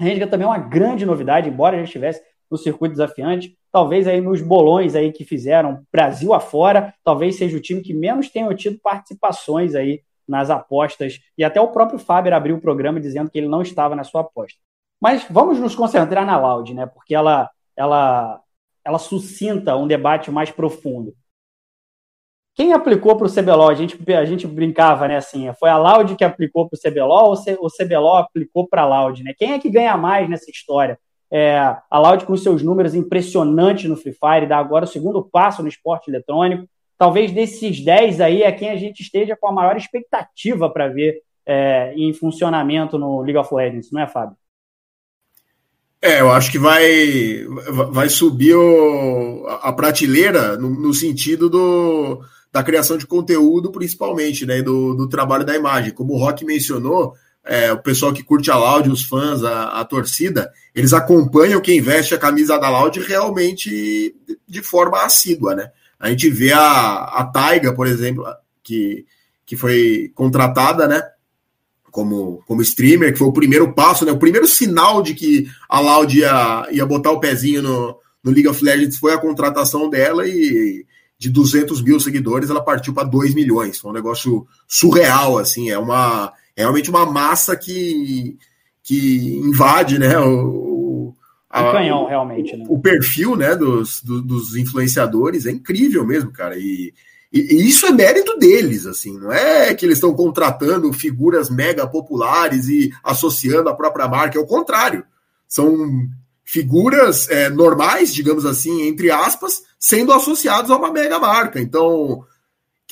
A Renga também é uma grande novidade, embora já estivesse no circuito desafiante. Talvez aí nos bolões aí que fizeram Brasil afora, talvez seja o time que menos tenha tido participações aí nas apostas. E até o próprio Faber abriu o programa dizendo que ele não estava na sua aposta. Mas vamos nos concentrar na Loud, né? Porque ela, ela, ela suscita um debate mais profundo. Quem aplicou para o CBLOL? A gente, a gente brincava, né? Assim, foi a Loud que aplicou para o CBLOL ou o CBLOL aplicou para a Loud, né? Quem é que ganha mais nessa história? É, a Loud com seus números impressionantes no Free Fire, dá agora o segundo passo no esporte eletrônico. Talvez desses 10 aí é quem a gente esteja com a maior expectativa para ver é, em funcionamento no League of Legends, não é, Fábio? É, eu acho que vai, vai subir o, a prateleira no, no sentido do, da criação de conteúdo, principalmente, né? Do, do trabalho da imagem. Como o Rock mencionou, é, o pessoal que curte a Loud, os fãs, a, a, torcida, eles acompanham quem veste a camisa da Loud realmente de forma assídua, né? A gente vê a, a Taiga, por exemplo, que, que foi contratada, né? Como, como streamer, que foi o primeiro passo, né? O primeiro sinal de que a Loud ia, ia botar o pezinho no, no League of Legends foi a contratação dela e de 200 mil seguidores, ela partiu para 2 milhões. Foi um negócio surreal, assim. É uma é realmente uma massa que, que invade, né? O, a, um canhão, realmente. Né? O, o perfil, né? Dos, do, dos influenciadores é incrível mesmo, cara. E, e, e, isso é mérito deles, assim. Não é que eles estão contratando figuras mega populares e associando a própria marca. É o contrário. São figuras é, normais, digamos assim, entre aspas, sendo associados a uma mega marca. Então,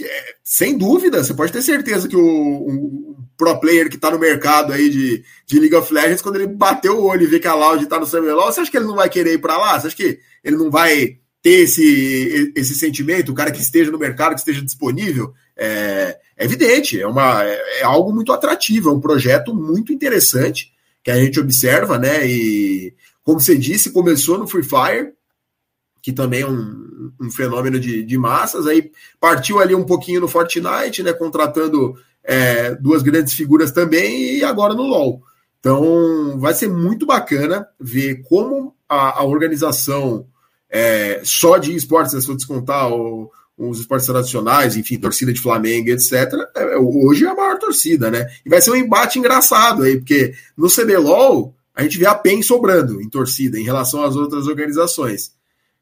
é, sem dúvida, você pode ter certeza que o, o pro player que está no mercado aí de, de League of Legends, quando ele bateu o olho e vê que a Loud está no CBLOL, você acha que ele não vai querer ir para lá? Você acha que ele não vai ter esse, esse sentimento, o cara que esteja no mercado, que esteja disponível? É, é evidente, é, uma, é, é algo muito atrativo, é um projeto muito interessante que a gente observa, né? E como você disse, começou no Free Fire, que também é um, um fenômeno de, de, massas, aí partiu ali um pouquinho no Fortnite, né? Contratando é, duas grandes figuras também, e agora no LoL. Então vai ser muito bacana ver como a, a organização é, só de esportes, né, se eu descontar o, os esportes tradicionais, enfim, torcida de Flamengo, etc., é, hoje é a maior torcida, né? E vai ser um embate engraçado aí, porque no CBLOL a gente vê a PEN sobrando em torcida em relação às outras organizações.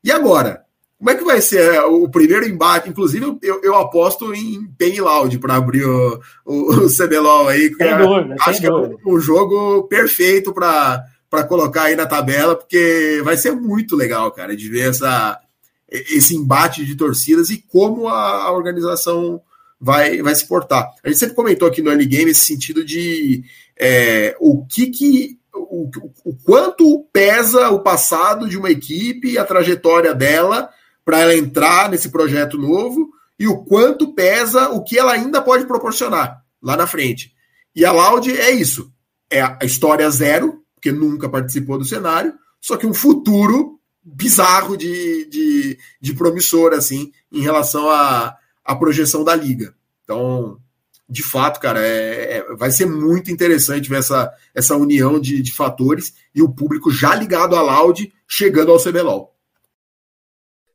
E agora? Como é que vai ser é, o primeiro embate? Inclusive, eu, eu aposto em PEN e Loud para abrir o, o, o CBLOL aí. É, dúvida, acho que dúvida. é um jogo perfeito para colocar aí na tabela, porque vai ser muito legal, cara, de ver essa, esse embate de torcidas e como a, organização vai, vai se portar. A gente sempre comentou aqui no Early Game esse sentido de é, o que, que o, o quanto pesa o passado de uma equipe a trajetória dela para ela entrar nesse projeto novo e o quanto pesa o que ela ainda pode proporcionar lá na frente. E a Loud é isso. É a história zero, porque nunca participou do cenário, só que um futuro bizarro de, de, de promissor, assim, em relação à, projeção da liga. Então, de fato, cara, é, é, vai ser muito interessante ver essa, essa união de, de fatores e o público já ligado à Loud chegando ao CBLOL.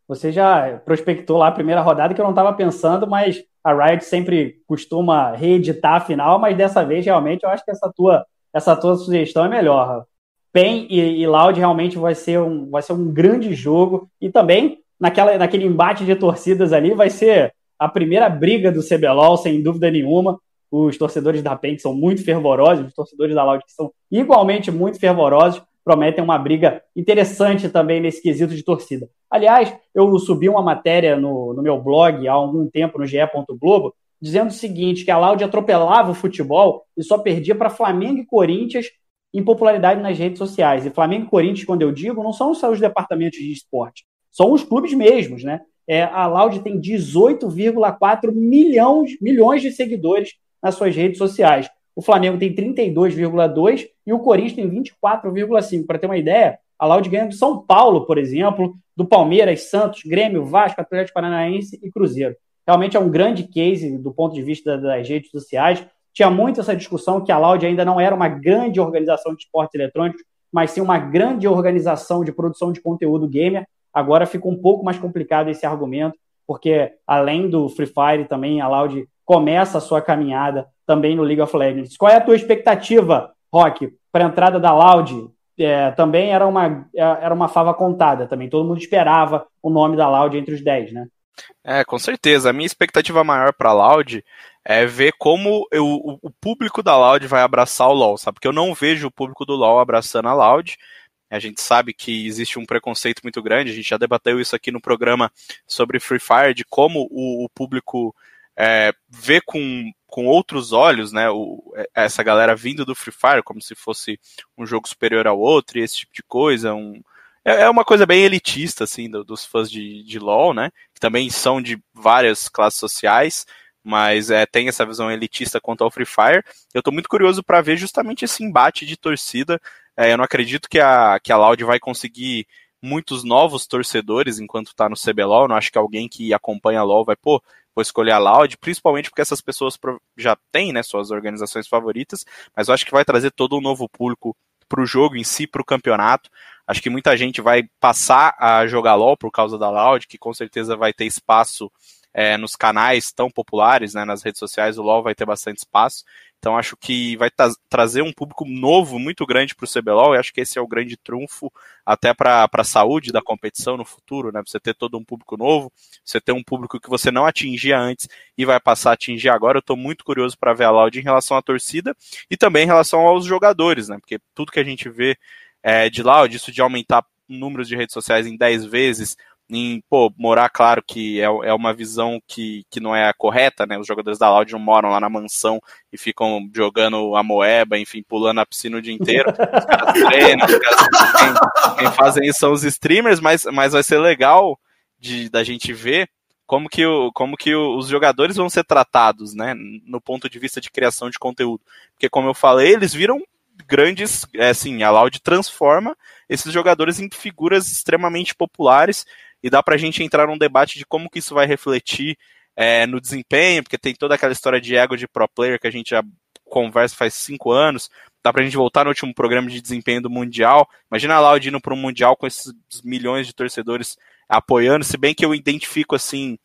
Você já prospectou lá a primeira rodada que eu não estava pensando, mas a Riot sempre costuma reeditar a final, mas dessa vez realmente eu acho que essa tua, essa tua sugestão é melhor. PEN e, e Loud realmente vai ser, um, vai ser um grande jogo e também naquela, naquele embate de torcidas ali vai ser a primeira briga do CBLOL, sem dúvida nenhuma. Os torcedores da PEN são muito fervorosos, os torcedores da Loud são igualmente muito fervorosos, prometem uma briga interessante também nesse quesito de torcida. Aliás, eu subi uma matéria no, no meu blog há algum tempo no GE. Globo, dizendo o seguinte: que a Loud atropelava o futebol e só perdia para Flamengo e Corinthians em popularidade nas redes sociais. E Flamengo e Corinthians, quando eu digo, não são só os departamentos de esporte, são os clubes mesmos, né? É, a Loud tem 18,4 milhões, milhões de seguidores nas suas redes sociais. O Flamengo tem 32,2 e o Corinthians tem 24,5. Para ter uma ideia, a Loud ganha do São Paulo, por exemplo, do Palmeiras, Santos, Grêmio, Vasco, Atlético Paranaense e Cruzeiro. Realmente é um grande case do ponto de vista das redes sociais. Tinha muito essa discussão que a Loud ainda não era uma grande organização de esportes eletrônicos, mas sim uma grande organização de produção de conteúdo gamer. Agora fica um pouco mais complicado esse argumento, porque além do Free Fire, também a Loud começa a sua caminhada também no League of Legends. Qual é a tua expectativa, Rock, para a entrada da Loud? É, também era uma, é, era uma fava contada também. Todo mundo esperava o nome da Loud entre os 10, né? É, com certeza. A minha expectativa maior para Loud é ver como eu, o público da Loud vai abraçar o LoL, sabe? Porque eu não vejo o público do LoL abraçando a Loud. A gente sabe que existe um preconceito muito grande, a gente já debateu isso aqui no programa sobre Free Fire, de como o, o público é, vê com, com outros olhos, né, o, essa galera vindo do Free Fire, como se fosse um jogo superior ao outro e esse tipo de coisa, um, é, é uma coisa bem elitista, assim, do, dos fãs de, de LoL, né, que também são de várias classes sociais, mas é, tem essa visão elitista quanto ao Free Fire. Eu estou muito curioso para ver justamente esse embate de torcida. É, eu não acredito que a, que a Loud vai conseguir muitos novos torcedores enquanto está no CBLOL. Eu não acho que alguém que acompanha a LoL vai, pô, vou escolher a Loud, principalmente porque essas pessoas já têm né, suas organizações favoritas, mas eu acho que vai trazer todo um novo público para o jogo em si, para o campeonato. Acho que muita gente vai passar a jogar LoL por causa da Loud, que com certeza vai ter espaço é, nos canais tão populares, né, nas redes sociais, o LoL vai ter bastante espaço. Então acho que vai tra trazer um público novo muito grande para o CBLOL e acho que esse é o grande trunfo até para a saúde da competição no futuro, né? Você ter todo um público novo, você ter um público que você não atingia antes e vai passar a atingir agora. Eu estou muito curioso para ver a Loud em relação à torcida e também em relação aos jogadores, né? Porque tudo que a gente vê é, de Loud, isso de aumentar números de redes sociais em 10 vezes, em pô, morar, claro que é, é uma visão que, que não é a correta, né? Os jogadores da Loud não moram lá na mansão e ficam jogando a moeba, enfim, pulando a piscina o dia inteiro. Os caras treinam, os caras, quem, quem, fazem isso são os streamers, mas, mas vai ser legal de, da gente ver como que, o, como que os jogadores vão ser tratados, né? No ponto de vista de criação de conteúdo. Porque, como eu falei, eles viram grandes, é, assim, a Loud transforma esses jogadores em figuras extremamente populares e dá para a gente entrar num debate de como que isso vai refletir é, no desempenho, porque tem toda aquela história de ego de pro player que a gente já conversa faz cinco anos. Dá pra gente voltar no último programa de desempenho do Mundial. Imagina a Loud indo para um Mundial com esses milhões de torcedores apoiando, se bem que eu identifico assim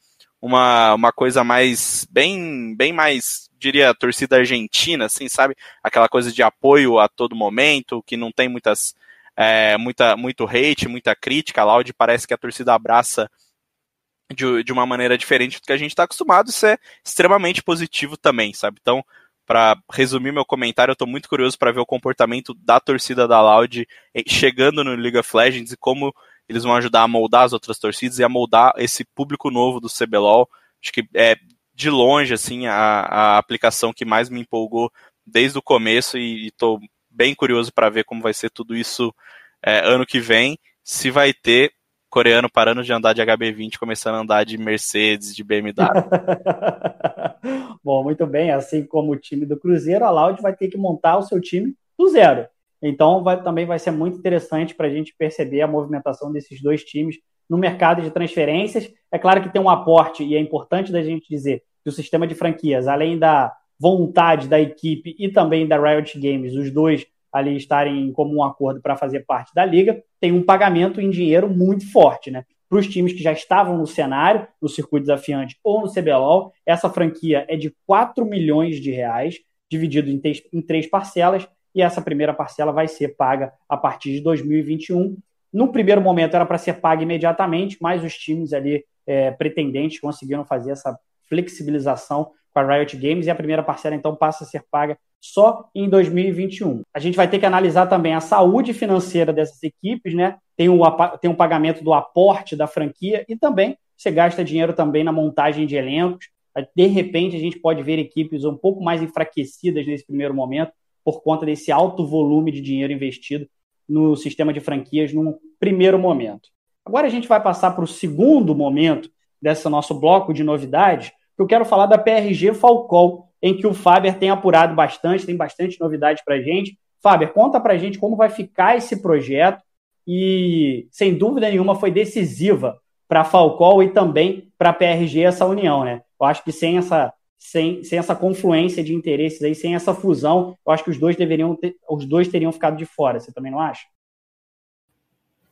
uma, uma coisa mais bem bem mais diria torcida argentina assim sabe aquela coisa de apoio a todo momento que não tem muitas é, muita, muito hate, muita crítica. A Loud parece que a torcida abraça de, de uma maneira diferente do que a gente está acostumado. Isso é extremamente positivo também, sabe? Então, para resumir meu comentário, eu estou muito curioso para ver o comportamento da torcida da Loud chegando no League of Legends e como eles vão ajudar a moldar as outras torcidas e a moldar esse público novo do CBLOL. Acho que é de longe assim a, a aplicação que mais me empolgou desde o começo e estou bem curioso para ver como vai ser tudo isso é, ano que vem. Se vai ter coreano parando de andar de HB20, começando a andar de Mercedes, de BMW. Bom, muito bem. Assim como o time do Cruzeiro, a Loud vai ter que montar o seu time do zero. Então, vai, também vai ser muito interessante para a gente perceber a movimentação desses dois times no mercado de transferências. É claro que tem um aporte, e é importante da gente dizer que o sistema de franquias, além da vontade da equipe e também da Riot Games, os dois ali estarem em comum acordo para fazer parte da liga, tem um pagamento em dinheiro muito forte, né? Para os times que já estavam no cenário, no circuito desafiante ou no CBLOL, essa franquia é de 4 milhões de reais, dividido em, em três parcelas, e essa primeira parcela vai ser paga a partir de 2021. No primeiro momento era para ser paga imediatamente, mas os times ali é, pretendentes conseguiram fazer essa flexibilização com a Riot Games e a primeira parcela então passa a ser paga só em 2021. A gente vai ter que analisar também a saúde financeira dessas equipes, né? Tem um, tem pagamento do aporte da franquia e também você gasta dinheiro também na montagem de elencos. De repente, a gente pode ver equipes um pouco mais enfraquecidas nesse primeiro momento por conta desse alto volume de dinheiro investido no sistema de franquias num primeiro momento. Agora a gente vai passar para o segundo momento desse nosso bloco de novidades, eu quero falar da PRG Falcol, em que o Faber tem apurado bastante, tem bastante novidade para gente. Faber, conta para gente como vai ficar esse projeto e, sem dúvida nenhuma, foi decisiva para a Falcol e também para a PRG essa união, né? Eu acho que sem essa, sem, sem essa confluência de interesses aí, sem essa fusão, eu acho que os dois deveriam ter, os dois teriam ficado de fora. Você também não acha?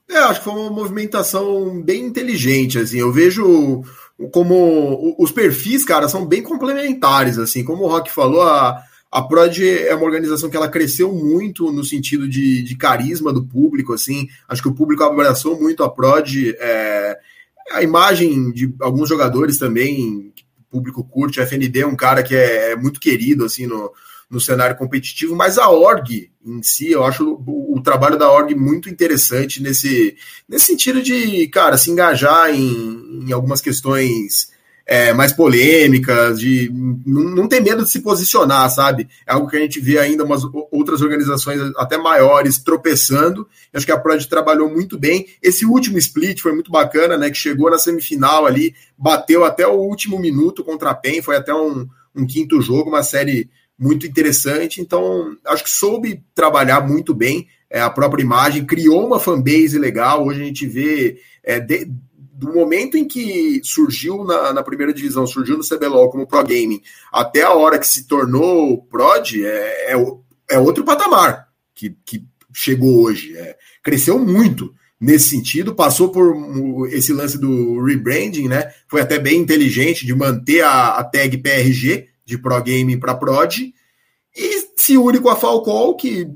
É, acho que foi uma movimentação bem inteligente, assim. Eu vejo como os perfis, cara, são bem complementares, assim. Como o Rock falou, a, a Prod é uma organização que ela cresceu muito no sentido de, de carisma do público, assim. Acho que o público abraçou muito a Prod. É, a imagem de alguns jogadores também, o público curte. A FND é um cara que é, é muito querido, assim, no, no cenário competitivo, mas a org em si, eu acho o, o, trabalho da org muito interessante nesse, nesse sentido de, cara, se engajar em, em algumas questões é, mais polêmicas, de não, não ter medo de se posicionar, sabe? É algo que a gente vê ainda umas outras organizações até maiores tropeçando. Eu acho que a Prod trabalhou muito bem. Esse último split foi muito bacana, né? Que chegou na semifinal ali, bateu até o último minuto contra a PEN, foi até um, um quinto jogo, uma série muito interessante. Então, acho que soube trabalhar muito bem é, a própria imagem, criou uma fanbase legal. Hoje a gente vê é, de, do momento em que surgiu na, na, primeira divisão, surgiu no CBLOL como Pro Gaming, até a hora que se tornou Prod, é, é, é outro patamar que, que chegou hoje. É, cresceu muito nesse sentido, passou por esse lance do rebranding, né? Foi até bem inteligente de manter a, a tag PRG, de Pro Game para Prod, e se une com a Falcol, que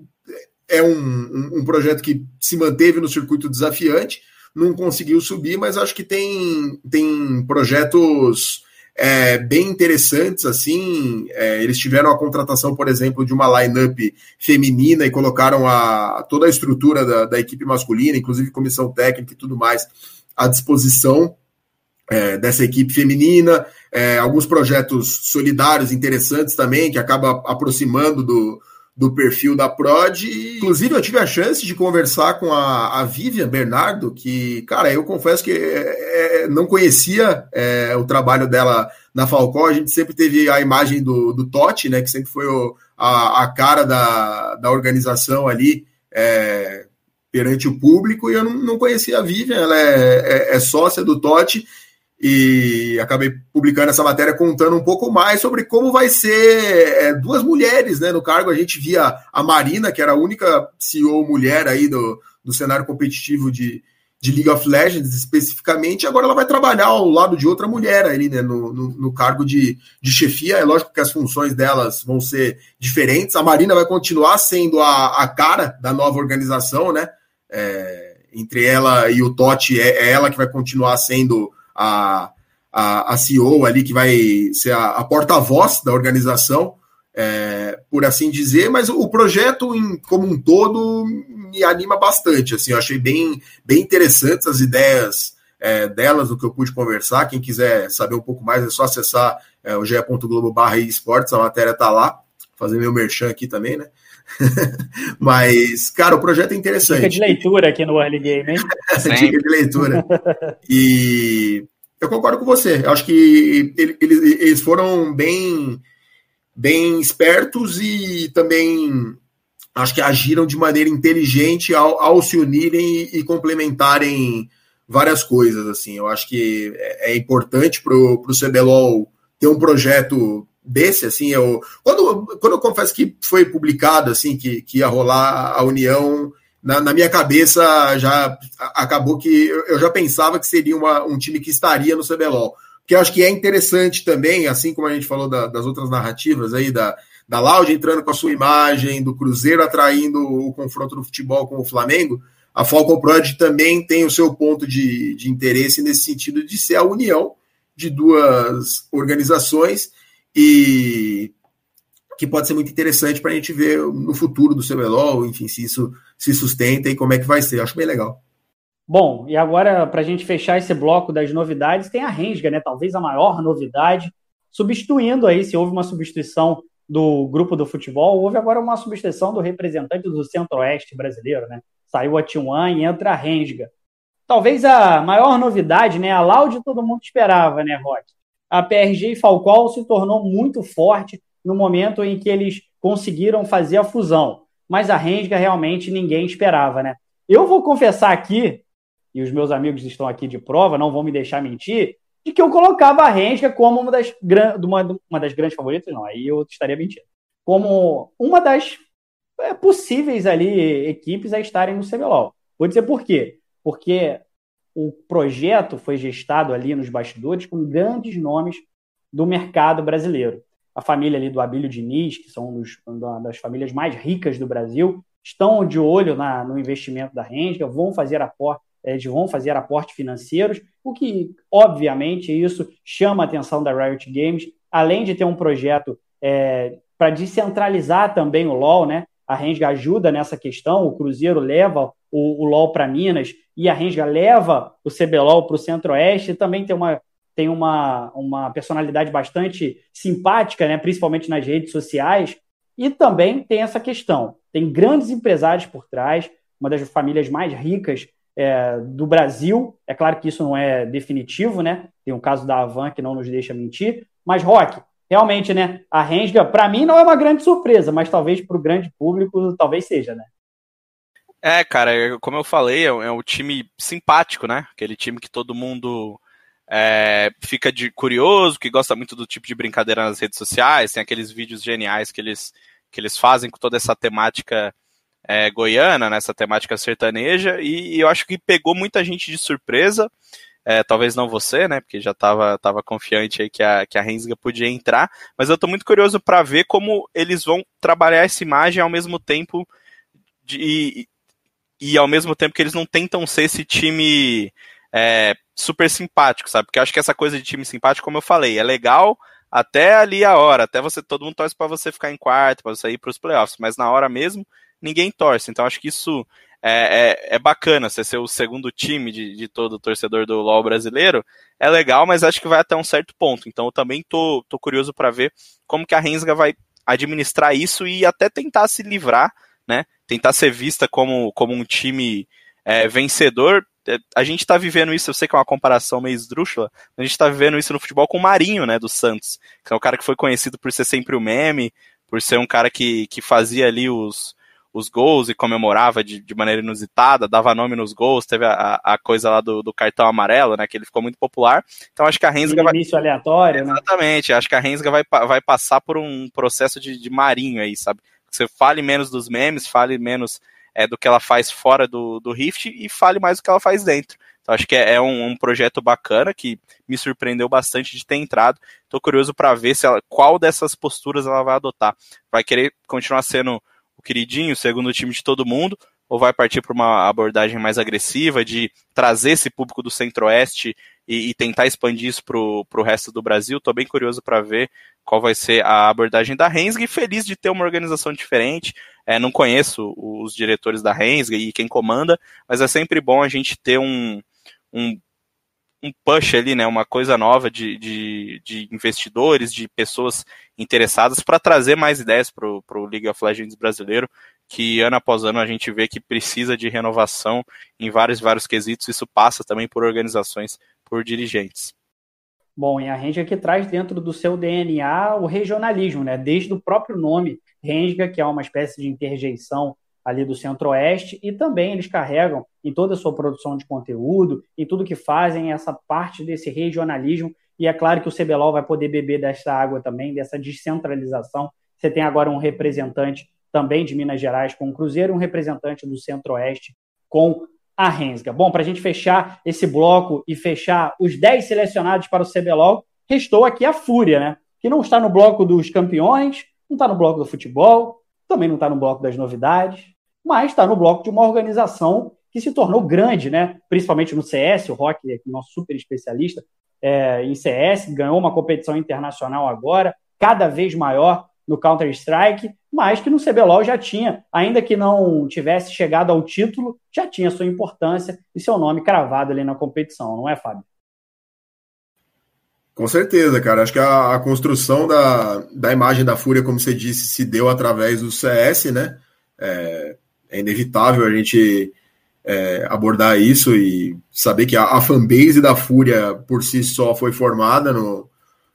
é um, um, um, projeto que se manteve no circuito desafiante, não conseguiu subir, mas acho que tem, tem projetos é, bem interessantes, assim, é, eles tiveram a contratação, por exemplo, de uma lineup feminina e colocaram a, toda a estrutura da, da equipe masculina, inclusive comissão técnica e tudo mais, à disposição é, dessa equipe feminina, é, alguns projetos solidários interessantes também, que acaba aproximando do, do perfil da Prod. Inclusive, eu tive a chance de conversar com a, a Vivian Bernardo, que, cara, eu confesso que é, é não conhecia é, o trabalho dela na Falcó. A gente sempre teve a imagem do, do Totti, né, que sempre foi o, a, a cara da, da organização ali. É, perante o público, e eu não, não conhecia a Vivian, ela é, é, é sócia do Totti, e acabei publicando essa matéria contando um pouco mais sobre como vai ser é, duas mulheres né, no cargo. A gente via a Marina, que era a única CEO mulher aí do, do cenário competitivo de, de League of Legends especificamente, agora ela vai trabalhar ao lado de outra mulher ali, né, no, no, no, cargo de, de chefia. É lógico que as funções delas vão ser diferentes. A Marina vai continuar sendo a, a cara da nova organização, né? É, entre ela e o Totti, é, é ela que vai continuar sendo a, a, a CEO ali, que vai ser a, a porta-voz da organização, é, por assim dizer, mas o projeto em, como um todo me anima bastante. Assim, eu achei bem, bem interessantes as ideias é, delas, do que eu pude conversar. Quem quiser saber um pouco mais é só acessar é, o ge.globo esportes, a matéria está lá. Fazer meu merchan aqui também, né? Mas, cara, o projeto é interessante. Dica de leitura aqui no Early Game, hein? Dica de leitura. E eu concordo com você. Eu acho que eles, eles foram bem, bem espertos e também acho que agiram de maneira inteligente ao, ao se unirem e, complementarem várias coisas. Assim, eu acho que é, é importante para o CBLOL ter um projeto desse, assim, eu quando, quando eu confesso que foi publicado assim que, que ia rolar a união na, na minha cabeça já acabou que eu já pensava que seria uma, um time que estaria no CBLOL, que eu acho que é interessante também, assim como a gente falou da, das outras narrativas aí da da Laude entrando com a sua imagem, do Cruzeiro atraindo o confronto do futebol com o Flamengo, a Falcon Prod também tem o seu ponto de, de interesse nesse sentido de ser a união de duas organizações e que pode ser muito interessante para a gente ver no futuro do CBLOL, enfim, se isso se sustenta e como é que vai ser. Acho bem legal. Bom, e agora, para a gente fechar esse bloco das novidades, tem a Rensga, né? Talvez a maior novidade, substituindo aí, se houve uma substituição do grupo do futebol, houve agora uma substituição do representante do Centro-Oeste brasileiro, né? Saiu a T1 e entra a Rensga. Talvez a maior novidade, né? A Loud todo mundo esperava, né, Rock? A PRG e Falcol se tornou muito forte no momento em que eles conseguiram fazer a fusão. Mas a Rensga realmente ninguém esperava, né? Eu vou confessar aqui, e os meus amigos estão aqui de prova, não vão me deixar mentir, de que eu colocava a Rensga como uma das, uma, uma das grandes favoritas, não, aí eu estaria mentindo. Como uma das é, possíveis ali equipes a estarem no CBLOL. Vou dizer por quê porque o projeto foi gestado ali nos bastidores com grandes nomes do mercado brasileiro. A família ali do Abílio Diniz, que são dos, uma das famílias mais ricas do Brasil, estão de olho na, no investimento da Rensga, vão fazer aporte, vão fazer aportes financeiros, o que, obviamente, isso chama a atenção da Riot Games, além de ter um projeto é, para descentralizar também o LoL, né? A Rensga ajuda nessa questão, o Cruzeiro leva o, o LoL para Minas e a Rensga leva o CBLOL para o Centro-Oeste, também tem uma tem uma, uma personalidade bastante simpática, né, principalmente nas redes sociais, e também tem essa questão. Tem grandes empresários por trás, uma das famílias mais ricas é, do Brasil. É claro que isso não é definitivo, né? Tem o caso da Avan que não nos deixa mentir. Mas, Rock, realmente, né? A Rensga, para mim, não é uma grande surpresa, mas talvez para o grande público, talvez seja, né? É, cara, como eu falei, é um time simpático, né? Aquele time que todo mundo é, fica de curioso, que gosta muito do tipo de brincadeira nas redes sociais, tem aqueles vídeos geniais que eles, que eles fazem com toda essa temática é, goiana, né, temática sertaneja, e, e, eu acho que pegou muita gente de surpresa, é, talvez não você, né, porque já estava tava confiante aí que a, que a Rensga podia entrar, mas eu estou muito curioso para ver como eles vão trabalhar essa imagem ao mesmo tempo de, e, e ao mesmo tempo que eles não tentam ser esse time é, super simpático, sabe? Porque eu acho que essa coisa de time simpático, como eu falei, é legal até ali a hora, até você, todo mundo torce para você ficar em quarto, para você ir para os playoffs, mas na hora mesmo ninguém torce. Então acho que isso é, é, é bacana, você ser o segundo time de, de todo torcedor do LoL brasileiro, é legal, mas acho que vai até um certo ponto. Então eu também tô, tô curioso para ver como que a Rensga vai administrar isso e até tentar se livrar, né? Tentar ser vista como, como um time é, vencedor é, a gente tá vivendo isso, eu sei que é uma comparação meio esdrúxula, a gente tá vivendo isso no futebol com o Marinho, né, do Santos, que é um cara que foi conhecido por ser sempre o meme, por ser um cara que, que fazia ali os, os gols e comemorava de, de maneira inusitada, dava nome nos gols, teve a, a coisa lá do, do cartão amarelo, né, que ele ficou muito popular. Então acho que a Rensga vai... Início aleatório, né? Exatamente, acho que a Rensga vai, vai passar por um processo de, de marinho aí, sabe? Você fale menos dos memes, fale menos é, do que ela faz fora do, do Rift e fale mais do que ela faz dentro. Então acho que é, é um, um, projeto bacana que me surpreendeu bastante de ter entrado. Estou curioso para ver se ela, qual dessas posturas ela vai adotar. Vai querer continuar sendo o queridinho, o segundo time de todo mundo, ou vai partir para uma abordagem mais agressiva de trazer esse público do Centro-Oeste e, e, tentar expandir isso para o resto do Brasil? Estou bem curioso para ver qual vai ser a abordagem da Rensga e feliz de ter uma organização diferente. É, não conheço os diretores da Rensga e quem comanda, mas é sempre bom a gente ter um, um, um push ali, né, uma coisa nova de, de, de investidores, de pessoas interessadas para trazer mais ideias para o League of Legends brasileiro, que ano após ano a gente vê que precisa de renovação em vários vários quesitos. Isso passa também por organizações, por dirigentes. Bom, e a Renga que traz dentro do seu DNA o regionalismo, né? Desde o próprio nome Renga, que é uma espécie de interjeição ali do Centro-Oeste, e também eles carregam em toda a sua produção de conteúdo, em tudo que fazem, essa parte desse regionalismo. E é claro que o CBLOL vai poder beber dessa água também, dessa descentralização. Você tem agora um representante também de Minas Gerais com o Cruzeiro, um representante do Centro-Oeste com a Rensga. Bom, para a gente fechar esse bloco e fechar os 10 selecionados para o CBLOL, restou aqui a Fúria, né? Que não está no bloco dos campeões, não está no bloco do futebol, também não está no bloco das novidades, mas está no bloco de uma organização que se tornou grande, né? Principalmente no CS, o Rock, nosso super especialista é, em CS, ganhou uma competição internacional agora, cada vez maior no Counter-Strike, mas que no CBLOL já tinha, ainda que não tivesse chegado ao título, já tinha sua importância e seu nome cravado ali na competição, não é, Fábio? Com certeza, cara. Acho que a, a, construção da, da imagem da Fúria, como você disse, se deu através do CS, né? É, é inevitável a gente é, abordar isso e saber que a, a fanbase da Fúria por si só foi formada no,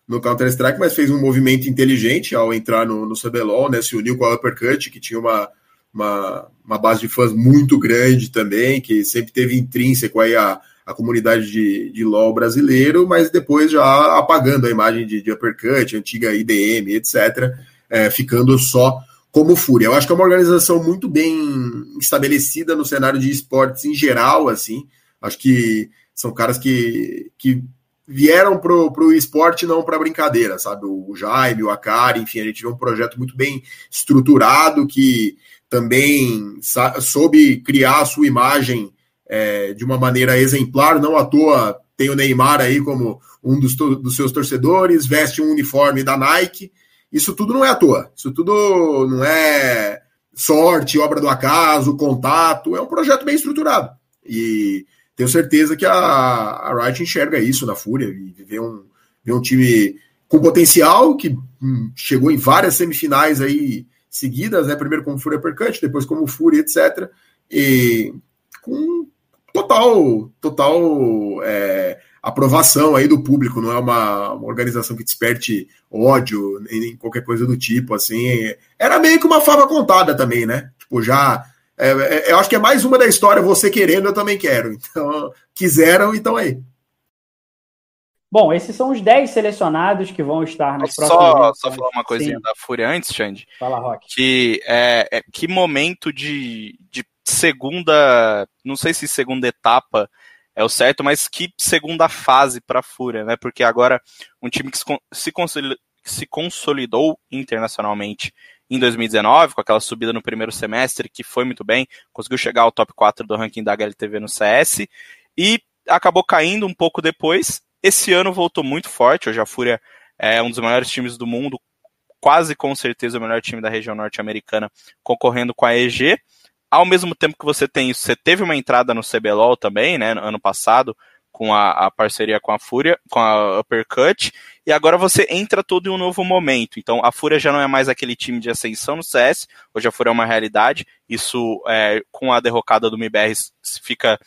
no Counter-Strike, mas fez um movimento inteligente ao entrar no, no CBLOL, né? Se uniu com a Uppercut, que tinha uma, uma, uma base de fãs muito grande também, que sempre teve intrínseco aí a, a comunidade de, de LOL brasileiro, mas depois já apagando a imagem de, de Uppercut, antiga IDM, etc., é, ficando só como Fúria. Eu acho que é uma organização muito bem estabelecida no cenário de esportes em geral, assim, Acho que são caras que, que vieram pro, pro esporte não para brincadeira, sabe? O Jaime, o Akari, enfim, a gente vê um projeto muito bem estruturado que também soube criar a sua imagem é, de uma maneira exemplar, não à toa tem o Neymar aí como um dos, dos seus torcedores, veste um uniforme da Nike. Isso tudo não é à toa, isso tudo não é sorte, obra do acaso, contato, é um projeto bem estruturado. E tenho certeza que a, a Wright enxerga isso na Fúria, e vê um, vê um time com potencial, que hum, chegou em várias semifinais aí seguidas, né? Primeiro como Fúria Percante, depois como Fúria, etc. E com total, total é, aprovação aí do público, não é uma, uma organização que desperte ódio, nem qualquer coisa do tipo, assim. Era meio que uma fava contada também, né? Tipo, já. É, é, eu acho que é mais uma da história, você querendo, eu também quero. Então, quiseram, então aí. Bom, esses são os 10 selecionados que vão estar nas só, próximas. Só falar uma coisinha Sim. da Fúria antes, Xande. Fala, Rock. Que, é, é, que momento de, de segunda. Não sei se segunda etapa é o certo, mas que segunda fase para a Fúria, né? Porque agora um time que se consolidou, se consolidou internacionalmente em 2019, com aquela subida no primeiro semestre, que foi muito bem, conseguiu chegar ao top 4 do ranking da HLTV no CS, e acabou caindo um pouco depois. Esse ano voltou muito forte, hoje a Fúria é um dos maiores times do mundo, quase com certeza o melhor time da região norte-americana, concorrendo com a EG ao mesmo tempo que você tem isso, você teve uma entrada no CBLOL também, né, ano passado, com a, a, parceria com a Fúria, com a Uppercut, e agora você entra todo em um novo momento. Então a Fúria já não é mais aquele time de ascensão no CS, hoje a Fúria é uma realidade. Isso é, com a derrocada do MIBR fica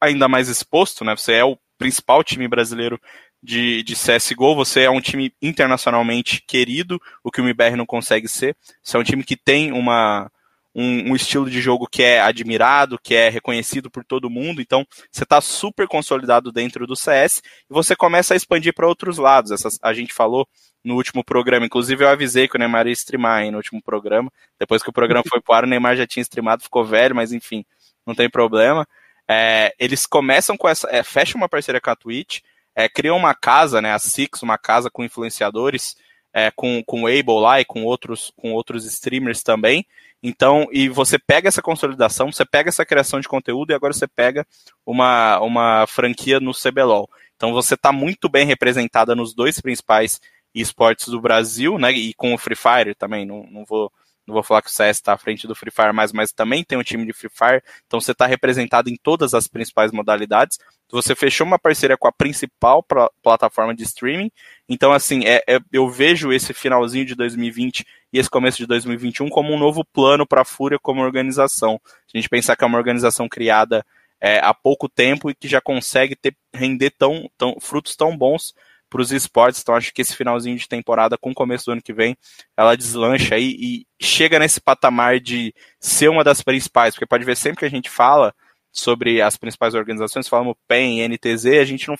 ainda mais exposto, né? Você é o principal time brasileiro de, de CSGO, você é um time internacionalmente querido, o que o MIBR não consegue ser. Você é um time que tem uma, um, um, estilo de jogo que é admirado, que é reconhecido por todo mundo. Então, você está super consolidado dentro do CS e você começa a expandir para outros lados. Essa, a gente falou no último programa, inclusive eu avisei que o Neymar ia streamar aí no último programa. Depois que o programa foi pro ar, o Neymar já tinha streamado, ficou velho, mas enfim, não tem problema. É, eles começam com essa, é, fecham uma parceria com a Twitch, é, criam uma casa, né, a Six, uma casa com influenciadores, é, com, com o Able lá e com outros, com outros streamers também. Então, e você pega essa consolidação, você pega essa criação de conteúdo e agora você pega uma, uma franquia no CBLOL. Então você está muito bem representada nos dois principais esportes do Brasil, né? E com o Free Fire também, não, não vou não vou falar que o CS está à frente do Free Fire mais, mas também tem um time de Free Fire, então você está representado em todas as principais modalidades. Você fechou uma parceria com a principal plataforma de streaming, então assim, é, é, eu vejo esse finalzinho de 2020 e esse começo de 2021 como um novo plano para a Fúria como organização. A gente pensar que é uma organização criada é, há pouco tempo e que já consegue ter, render tão, tão, frutos tão bons para os esportes. Então acho que esse finalzinho de temporada, com o começo do ano que vem, ela deslancha aí e chega nesse patamar de ser uma das principais, porque pode ver sempre que a gente fala sobre as principais organizações, falamos PEN, NTZ, a gente não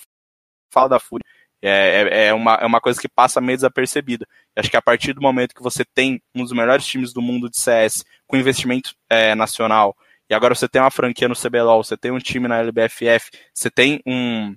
fala da Fúria. É, é, é, uma, é uma coisa que passa meio desapercebida. Acho que a partir do momento que você tem um dos melhores times do mundo de CS com investimento é, nacional, e agora você tem uma franquia no CBLOL, você tem um time na LBFF, você tem um,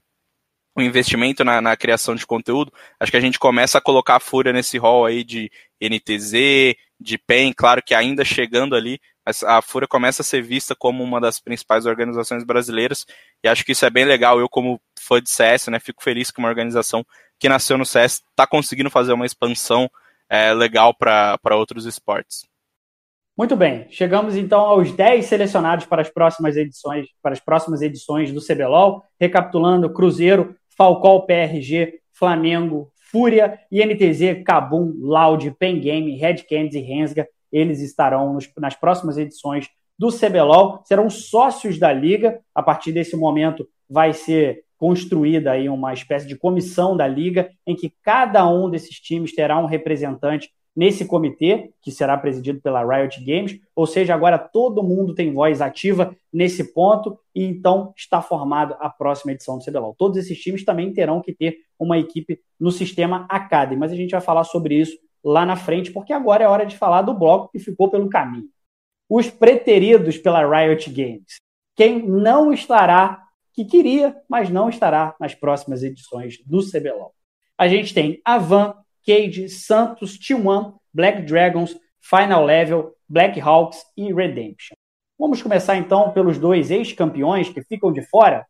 investimento na, na, criação de conteúdo, acho que a gente começa a colocar a Fúria nesse rol aí de NTZ, de PEN, claro que ainda chegando ali, a Fúria começa a ser vista como uma das principais organizações brasileiras, e acho que isso é bem legal. Eu, como fã de CS, né, fico feliz que uma organização que nasceu no CS está conseguindo fazer uma expansão é, legal para outros esportes. Muito bem, chegamos então aos 10 selecionados para as próximas edições, para as próximas edições do CBLOL, recapitulando Cruzeiro, Falcol PRG, Flamengo, Fúria, INTZ, Cabum, Loud, Pen Game, Red Candies e Rensga. Eles estarão nos, nas próximas edições do CBLOL, serão sócios da liga. A partir desse momento vai ser construída aí uma espécie de comissão da liga em que cada um desses times terá um representante nesse comitê, que será presidido pela Riot Games, ou seja, agora todo mundo tem voz ativa nesse ponto e então está formada a próxima edição do CBLOL. Todos esses times também terão que ter uma equipe no sistema Academy, mas a gente vai falar sobre isso lá na frente, porque agora é hora de falar do bloco que ficou pelo caminho. Os preteridos pela Riot Games. Quem não estará que queria, mas não estará nas próximas edições do CBLOL. A gente tem Avan, Cade, Santos, T1, Black Dragons, Final Level, Black Hawks e Redemption. Vamos começar então pelos dois ex-campeões que ficam de fora.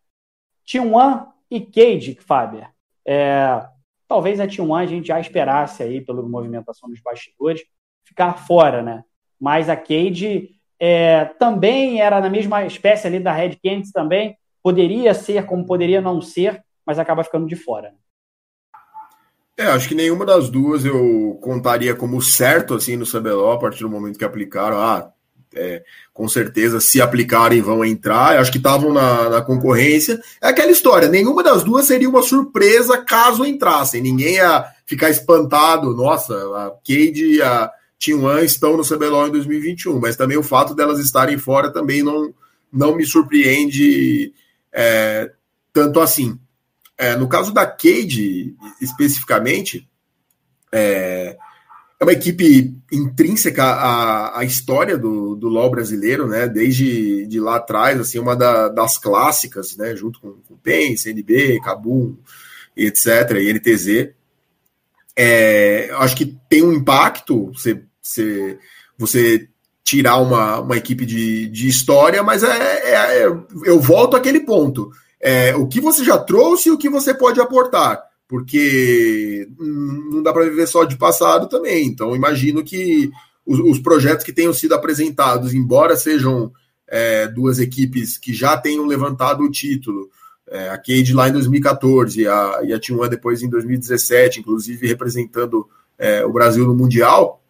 T1 e Cade, Faber. É, talvez a T1 a gente já esperasse aí, pela movimentação dos bastidores, ficar fora, né? Mas a Cade é, também era na mesma espécie ali da Red Canids também, poderia ser como poderia não ser, mas acaba ficando de fora. Né? É, acho que nenhuma das duas eu contaria como certo assim no CBLOL a partir do momento que aplicaram. Ah, é, com certeza, se aplicarem, vão entrar. Eu acho que estavam na, na, concorrência. É aquela história: nenhuma das duas seria uma surpresa caso entrassem. Ninguém ia ficar espantado. Nossa, a Cade e a T1 estão no CBLOL em 2021, mas também o fato delas estarem fora também não, não me surpreende é, tanto assim. É, no caso da Cade, especificamente, é, é, uma equipe intrínseca à, à história do, do LoL brasileiro, né? Desde de lá atrás, assim, uma da, das clássicas, né? Junto com, com PEN, CNB, Kabum, etc., e NTZ. É, acho que tem um impacto você, você, você tirar uma, uma equipe de, de história, mas é, é, é eu volto àquele ponto é, o que você já trouxe e o que você pode aportar, porque não dá para viver só de passado também. Então, imagino que os, os projetos que tenham sido apresentados, embora sejam é, duas equipes que já tenham levantado o título, é, a Cade lá em 2014 e a, e a T1 depois em 2017, inclusive representando é, o Brasil no Mundial,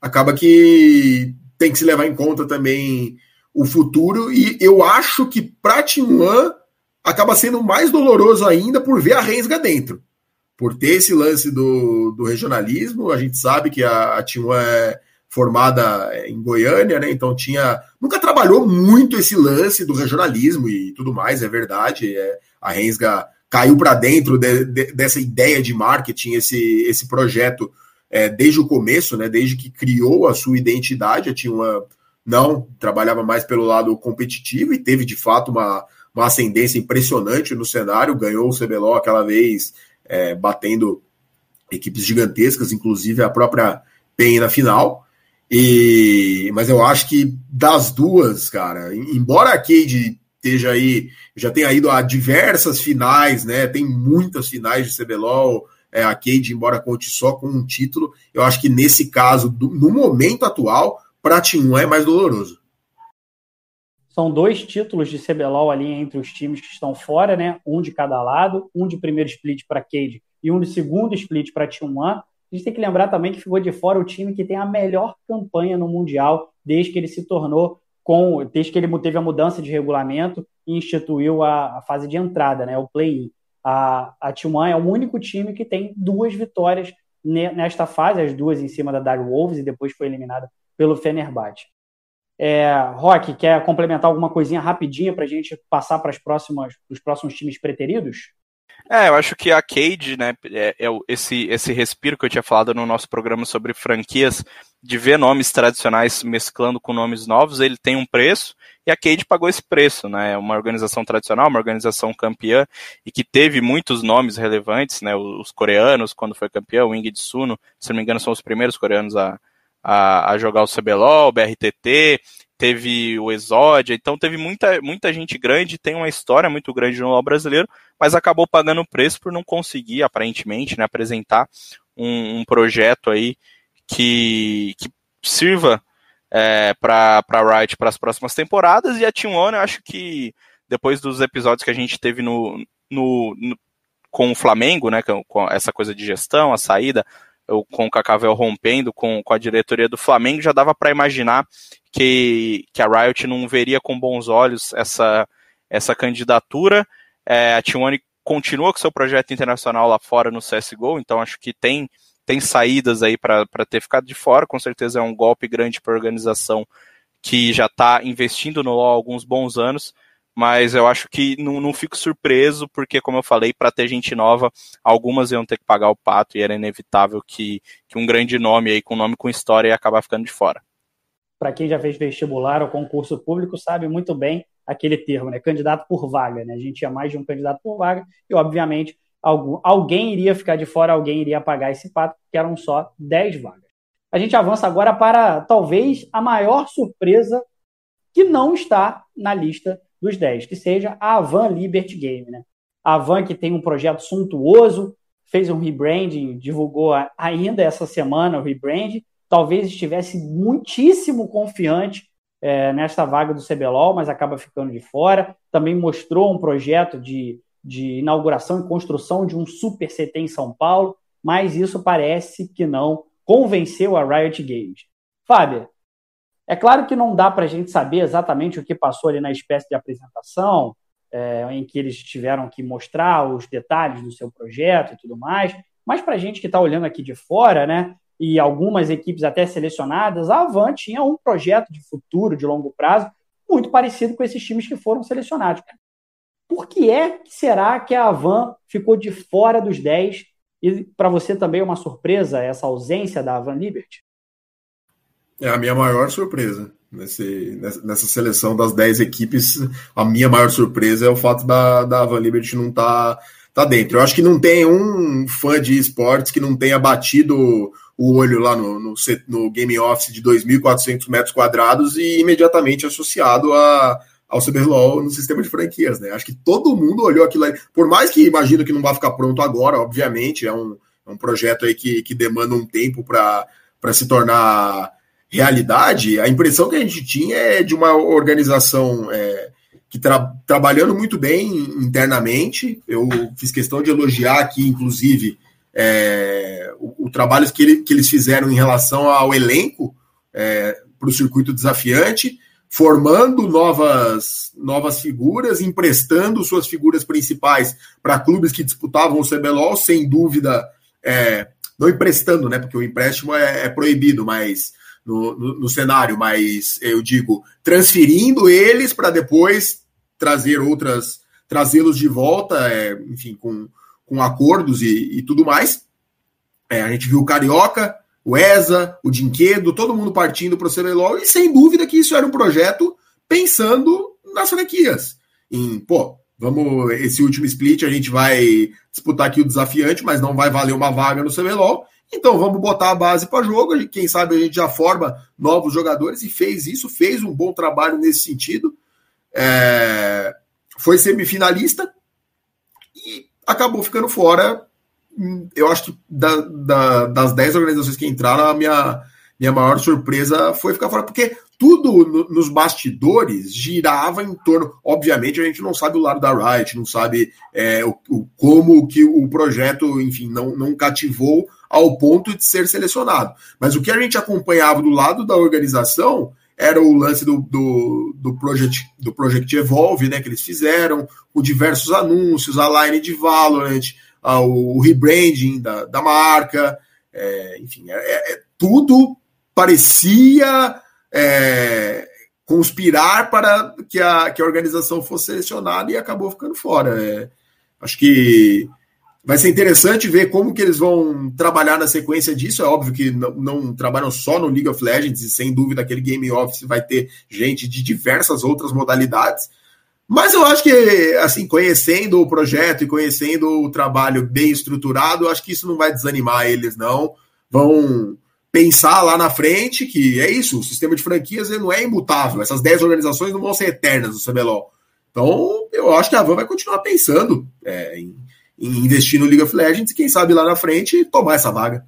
acaba que tem que se levar em conta também o futuro, e eu acho que para T1 acaba sendo mais doloroso ainda por ver a Rensga dentro. Por ter esse lance do, do regionalismo, a gente sabe que a, a T1 é formada em Goiânia, né? Então tinha. Nunca trabalhou muito esse lance do regionalismo e tudo mais, é verdade. É, a Rensga caiu para dentro de, de, dessa ideia de marketing, esse, esse projeto é, desde o começo, né? Desde que criou a sua identidade, a T1 não trabalhava mais pelo lado competitivo e teve de fato uma uma ascendência impressionante no cenário, ganhou o CBLOL aquela vez, é, batendo equipes gigantescas, inclusive a própria PEN na final. E, mas eu acho que das duas, cara, embora a Cade esteja aí, já tenha ido a diversas finais, né? Tem muitas finais de CBLOL. É, a Cade, embora conte só com um título, eu acho que nesse caso, do, no momento atual, 1 é mais doloroso. São dois títulos de CBLOL ali entre os times que estão fora, né? Um de cada lado, um de primeiro split para Cade e um de segundo split para T1. A gente tem que lembrar também que ficou de fora o time que tem a melhor campanha no Mundial desde que ele se tornou com, desde que ele teve a mudança de regulamento e instituiu a, a fase de entrada, né? O play-in. A, a T1 é o único time que tem duas vitórias nesta fase, as duas em cima da Dark Wolves e depois foi eliminada pelo Fenerbahçe. É, Rock, quer complementar alguma coisinha rapidinha para a gente passar para os próximos times preteridos? É, eu acho que a Cade, né, é, é, esse, esse respiro que eu tinha falado no nosso programa sobre franquias, de ver nomes tradicionais mesclando com nomes novos, ele tem um preço, e a Cade pagou esse preço, né, é uma organização tradicional, uma organização campeã, e que teve muitos nomes relevantes, né, os coreanos, quando foi campeão, o Ingrid Suno, se não me engano, são os primeiros coreanos a, a, a jogar o CBLOL, o BRTT, teve o Exódia, então teve muita, muita gente grande, tem uma história muito grande no LoL brasileiro, mas acabou pagando o preço por não conseguir, aparentemente, né, apresentar um, um projeto aí que, que sirva é, para a Riot para as próximas temporadas, e a Team One, eu acho que depois dos episódios que a gente teve no, no, no com o Flamengo, né, com essa coisa de gestão, a saída, o Cacavel rompendo com, com a diretoria do Flamengo, já dava para imaginar que, que a Riot não veria com bons olhos essa, essa candidatura. É, a T1 continua com seu projeto internacional lá fora no CSGO, então acho que tem, tem saídas aí para ter ficado de fora. Com certeza é um golpe grande para a organização que já está investindo no LoL há alguns bons anos mas eu acho que não, não fico surpreso, porque, como eu falei, para ter gente nova, algumas iam ter que pagar o pato e era inevitável que, que um grande nome aí, com nome com história, ia acabar ficando de fora. Para quem já fez vestibular ou concurso público, sabe muito bem aquele termo, né? Candidato por vaga, né? A gente tinha mais de um candidato por vaga e, obviamente, algum, alguém iria ficar de fora, alguém iria pagar esse pato, porque eram só 10 vagas. A gente avança agora para talvez a maior surpresa que não está na lista dos 10, que seja a Avan Liberty Game, né? A Avan que tem um projeto suntuoso, fez um rebranding, divulgou ainda essa semana o rebranding, talvez estivesse muitíssimo confiante é, nesta vaga do CBLOL, mas acaba ficando de fora. Também mostrou um projeto de, de inauguração e construção de um super CT em São Paulo, mas isso parece que não convenceu a Riot Games. Fábio, é claro que não dá para a gente saber exatamente o que passou ali na espécie de apresentação, é, em que eles tiveram que mostrar os detalhes do seu projeto e tudo mais, mas para a gente que está olhando aqui de fora, né, e algumas equipes até selecionadas, a Avan tinha um projeto de futuro, de longo prazo, muito parecido com esses times que foram selecionados. Por que é que será que a Avan ficou de fora dos 10? E para você também é uma surpresa essa ausência da Avan Liberty? É a minha maior surpresa. Nesse, nessa seleção das 10 equipes, a minha maior surpresa é o fato da, da Avan Liberty não estar tá, tá dentro. Eu acho que não tem um fã de esportes que não tenha batido o olho lá no, no, no Game Office de 2.400 metros quadrados e imediatamente associado a, ao CBLOL no sistema de franquias, né? Acho que todo mundo olhou aquilo aí. Por mais que imagino que não vai ficar pronto agora, obviamente, é um, é um projeto aí que, que demanda um tempo para se tornar realidade. A impressão que a gente tinha é de uma organização é, que tra trabalhando muito bem internamente. Eu fiz questão de elogiar aqui, inclusive, é, o, o, trabalho que, ele, que, eles fizeram em relação ao elenco é, para o circuito desafiante, formando novas, novas figuras, emprestando suas figuras principais para clubes que disputavam o CBLOL, sem dúvida, é, não emprestando, né, porque o empréstimo é, é proibido, mas no, no, no, cenário, mas eu digo, transferindo eles para depois trazer outras, trazê-los de volta, é, enfim, com com acordos e, e tudo mais. É, a gente viu o Carioca, o ESA, o Dinquedo, todo mundo partindo para o CBLOL, e sem dúvida que isso era um projeto pensando nas franquias. Em, pô, vamos, esse último split a gente vai disputar aqui o desafiante, mas não vai valer uma vaga no CBLOL. Então vamos botar a base para jogo. Quem sabe a gente já forma novos jogadores e fez isso, fez um bom trabalho nesse sentido. É, foi semifinalista e acabou ficando fora. Eu acho que da, da, das 10 organizações que entraram, a minha, minha maior surpresa foi ficar fora, porque tudo no, nos bastidores girava em torno. Obviamente, a gente não sabe o lado da Riot, não sabe é, o, o, como que o projeto, enfim, não, não cativou ao ponto de ser selecionado. Mas o que a gente acompanhava do lado da organização era o lance do, do, do, Project, do Project Evolve, né, que eles fizeram, com diversos anúncios, a line de Valorant, a, o, o rebranding da, da marca, é, enfim, é, é, é tudo parecia é, conspirar para que a, que a organização fosse selecionada e acabou ficando fora. É, acho que Vai ser interessante ver como que eles vão trabalhar na sequência disso. É óbvio que não, não, trabalham só no League of Legends, e sem dúvida aquele Game Office vai ter gente de diversas outras modalidades. Mas eu acho que, assim, conhecendo o projeto e conhecendo o trabalho bem estruturado, acho que isso não vai desanimar eles, não. Vão pensar lá na frente que é isso, o sistema de franquias não é imutável. Essas 10 organizações não vão ser eternas no CBLOL. Então, eu acho que a Van vai continuar pensando é, em em investir no League of Legends e quem sabe lá na frente tomar essa vaga.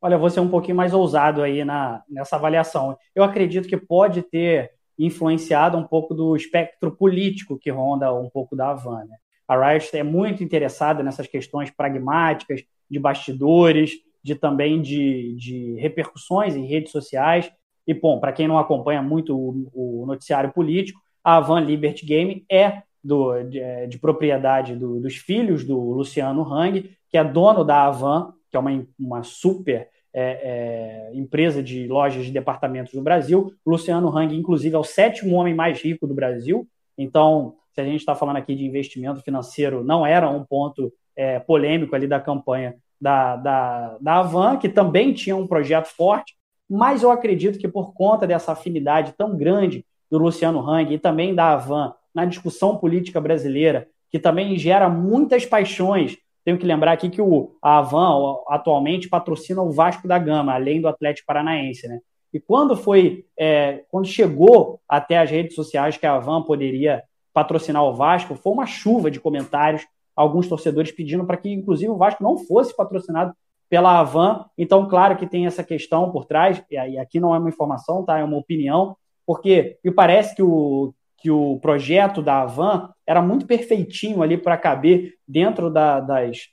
Olha, vou ser um pouquinho mais ousado aí na, nessa avaliação. Eu acredito que pode ter influenciado um pouco do espectro político que ronda um pouco da Havana. Né? A Riot é muito interessada nessas questões pragmáticas, de bastidores, de também de, de repercussões em redes sociais. E, bom, para quem não acompanha muito o, o noticiário político, a Van Liberty Game é do, de, é, de propriedade do, dos filhos do Luciano Hang, que é dono da Avan, que é uma, uma super é, é, empresa de lojas de departamentos no Brasil. Luciano Hang, inclusive, é o sétimo homem mais rico do Brasil. Então, se a gente está falando aqui de investimento financeiro, não era um ponto é, polêmico ali da campanha da, da, da Avan, que também tinha um projeto forte, mas eu acredito que por conta dessa afinidade tão grande do Luciano Hang e também da Avan na discussão política brasileira, que também gera muitas paixões. Tenho que lembrar aqui que o, a Avan atualmente patrocina o Vasco da Gama, além do Atlético Paranaense, né? E quando foi, é, quando chegou até as redes sociais que a Avan poderia patrocinar o Vasco, foi uma chuva de comentários, alguns torcedores pedindo para que, inclusive, o Vasco não fosse patrocinado pela Avan. Então, claro que tem essa questão por trás, e aqui não é uma informação, tá? É uma opinião, porque me parece que o, que o projeto da Avan era muito perfeitinho ali para caber dentro da, das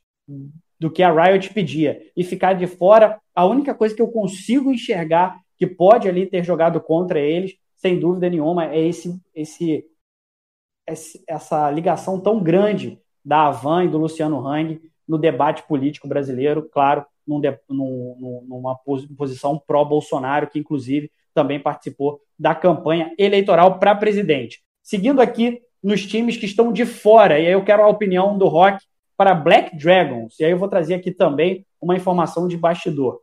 do que a Riot pedia e ficar de fora. A única coisa que eu consigo enxergar que pode ali ter jogado contra eles, sem dúvida nenhuma, é esse, esse, esse essa ligação tão grande da Avan e do Luciano Hang no debate político brasileiro, claro, num de, num, numa posição pró-Bolsonaro, que inclusive também participou da campanha eleitoral para presidente. Seguindo aqui nos times que estão de fora, e aí eu quero a opinião do Rock para Black Dragons, e aí eu vou trazer aqui também uma informação de bastidor.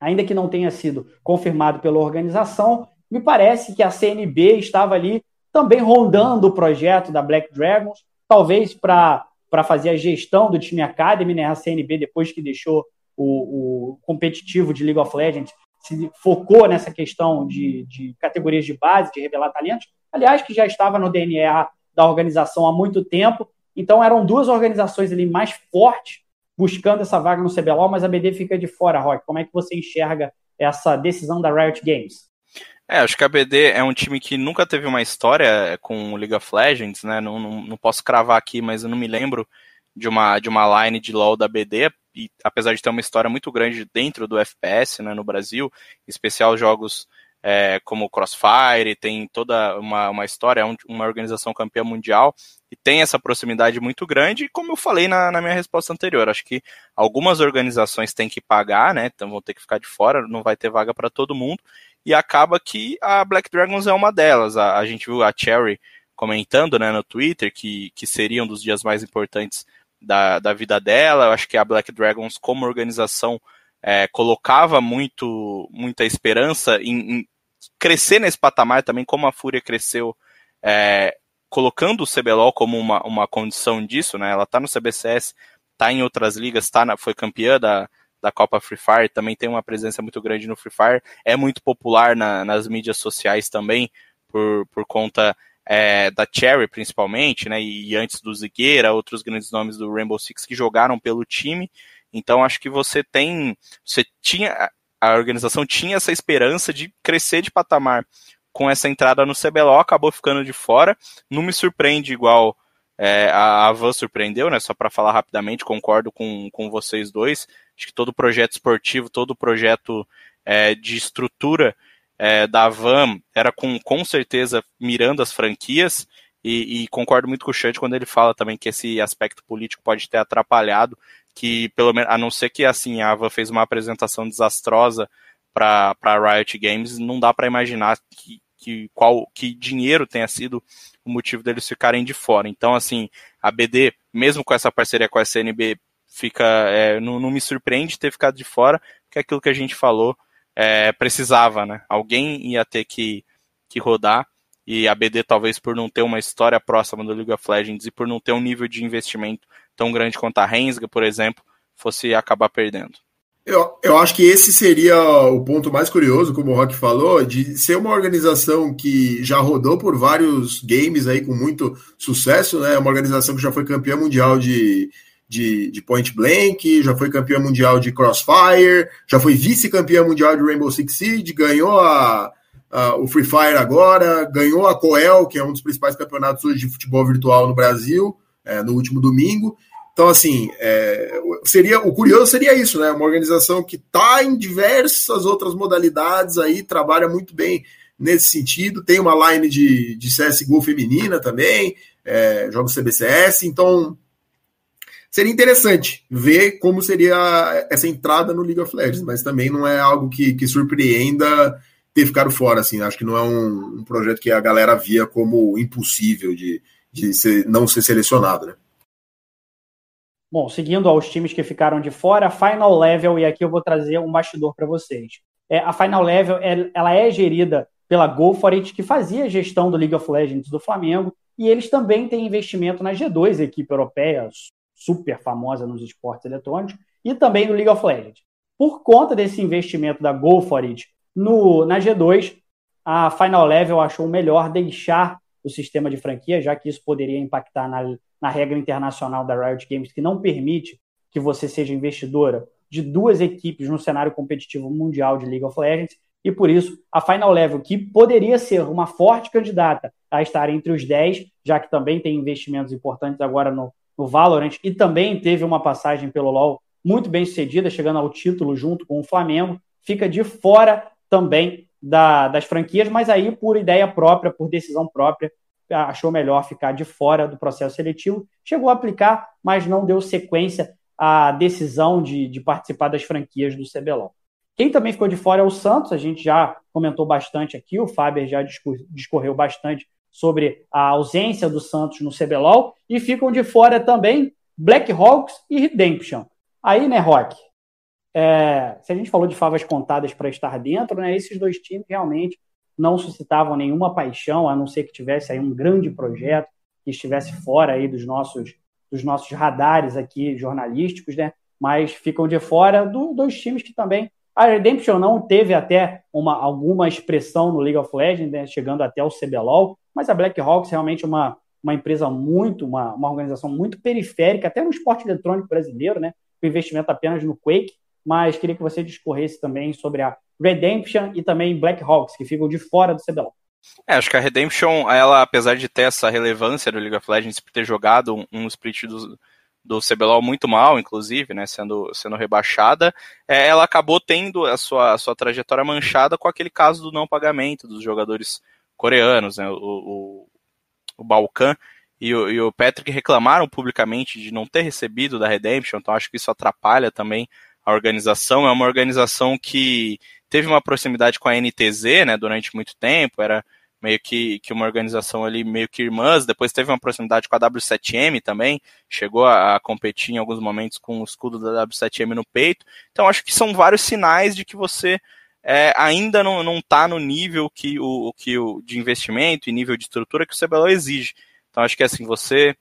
Ainda que não tenha sido confirmado pela organização, me parece que a CNB estava ali também rondando o projeto da Black Dragons, talvez para fazer a gestão do time Academy, né? A CNB, depois que deixou o, o competitivo de League of Legends se focou nessa questão de, de categorias de base, de revelar talentos, aliás, que já estava no DNA da organização há muito tempo. Então eram duas organizações ali mais fortes buscando essa vaga no CBLOL, mas a BD fica de fora, Rock. Como é que você enxerga essa decisão da Riot Games? É, acho que a BD é um time que nunca teve uma história com League of Legends, né? Não, não, não posso cravar aqui, mas eu não me lembro de uma, de uma line de LoL da BD, e apesar de ter uma história muito grande dentro do FPS né, no Brasil, em especial jogos é, como Crossfire, tem toda uma, uma história, é uma organização campeã mundial, e tem essa proximidade muito grande, e como eu falei na, na minha resposta anterior, acho que algumas organizações têm que pagar, né, então vão ter que ficar de fora, não vai ter vaga para todo mundo, e acaba que a Black Dragons é uma delas, a, a gente viu a Cherry comentando né, no Twitter que, que seria um dos dias mais importantes da, da vida dela. Eu acho que a Black Dragons, como organização, é, colocava muito, muita esperança em, em, crescer nesse patamar também, como a Fúria cresceu, é, colocando o CBLOL como uma, uma condição disso, né? Ela está no CBCS, está em outras ligas, tá na, foi campeã da, da Copa Free Fire, também tem uma presença muito grande no Free Fire, é muito popular na, nas mídias sociais também, por, por conta é, da Cherry principalmente, né, e antes do Zigueira, outros grandes nomes do Rainbow Six que jogaram pelo time. Então acho que você tem, você tinha, a organização tinha essa esperança de crescer de patamar com essa entrada no CBLOL, acabou ficando de fora. Não me surpreende igual é, a Avan surpreendeu, né? Só para falar rapidamente, concordo com, com vocês dois. Acho que todo projeto esportivo, todo projeto é, de estrutura é, da Van era com, com certeza mirando as franquias, e, e, concordo muito com o Chant quando ele fala também que esse aspecto político pode ter atrapalhado, que pelo menos, a não ser que assim a Van fez uma apresentação desastrosa para a Riot Games, não dá para imaginar que, que, qual, que dinheiro tenha sido o motivo deles ficarem de fora. Então, assim, a BD, mesmo com essa parceria com a SNB, fica, é, não, não me surpreende ter ficado de fora, porque é aquilo que a gente falou, é, precisava, né? Alguém ia ter que, que rodar e a BD talvez por não ter uma história próxima do League of Legends e por não ter um nível de investimento tão grande quanto a Rensga, por exemplo, fosse acabar perdendo. Eu, eu acho que esse seria o ponto mais curioso, como o Rock falou, de ser uma organização que já rodou por vários games aí com muito sucesso, né? Uma organização que já foi campeã mundial de, de, de Point Blank, já foi campeã mundial de Crossfire, já foi vice-campeã mundial de Rainbow Six Siege, ganhou a, a, o Free Fire agora, ganhou a Coel, que é um dos principais campeonatos hoje de futebol virtual no Brasil, é, no último domingo. Então, assim, é, seria o curioso seria isso, né? Uma organização que está em diversas outras modalidades aí, trabalha muito bem nesse sentido, tem uma line de, de CSGO feminina também, é, jogos CBCS, então Seria interessante ver como seria essa entrada no League of Legends, mas também não é algo que, que surpreenda ter ficado fora. Assim, acho que não é um, um projeto que a galera via como impossível de, de ser, não ser selecionado. Né? Bom, seguindo aos times que ficaram de fora, Final Level, e aqui eu vou trazer um bastidor para vocês. É, a Final Level ela é gerida pela Go For It, que fazia a gestão do League of Legends do Flamengo, e eles também têm investimento na G2, equipe europeia super famosa nos esportes eletrônicos, e também no League of Legends. Por conta desse investimento da Go For It no, na G2, a Final Level achou melhor deixar o sistema de franquia, já que isso poderia impactar na, na regra internacional da Riot Games, que não permite que você seja investidora de duas equipes no cenário competitivo mundial de League of Legends, e por isso a Final Level, que poderia ser uma forte candidata a estar entre os 10, já que também tem investimentos importantes agora no, no Valorant, e também teve uma passagem pelo LoL muito bem sucedida, chegando ao título junto com o Flamengo, fica de fora também da, das franquias, mas aí por ideia própria, por decisão própria, achou melhor ficar de fora do processo seletivo. Chegou a aplicar, mas não deu sequência à decisão de, de participar das franquias do CBLOL. Quem também ficou de fora é o Santos, a gente já comentou bastante aqui, o Faber já discorreu bastante sobre a ausência do Santos no CBLOL, e ficam de fora também Blackhawks e Redemption. Aí, né, Rock? É, se a gente falou de favas contadas para estar dentro, né, esses dois times realmente não suscitavam nenhuma paixão, a não ser que tivesse aí um grande projeto que estivesse fora aí dos nossos dos nossos radares aqui jornalísticos, né? Mas ficam de fora do, dois times que também a Redemption não teve até uma, alguma expressão no League of Legends, né, chegando até o CBLOL, mas a Blackhawks realmente é uma, uma empresa muito, uma, uma organização muito periférica, até no esporte eletrônico brasileiro, né? Com investimento apenas no Quake, mas queria que você discorresse também sobre a Redemption e também Blackhawks, que ficam de fora do CBLOL. É, acho que a Redemption, ela, apesar de ter essa relevância do League of Legends por ter jogado um, um split do, do CBLOL muito mal, inclusive, né, sendo, sendo rebaixada, é, ela acabou tendo a sua, a sua trajetória manchada com aquele caso do não pagamento dos jogadores coreanos, né, o, o, o Balkan e o, e o Patrick reclamaram publicamente de não ter recebido da Redemption, então acho que isso atrapalha também a organização. É uma organização que teve uma proximidade com a NTZ, né, durante muito tempo, era meio que, que uma organização ali meio que irmãs, depois teve uma proximidade com a W7M também, chegou a, a competir em alguns momentos com o escudo da W7M no peito, então acho que são vários sinais de que você é, ainda não está no nível que o, que o de investimento e nível de estrutura que o CBLOL exige. Então acho que assim, você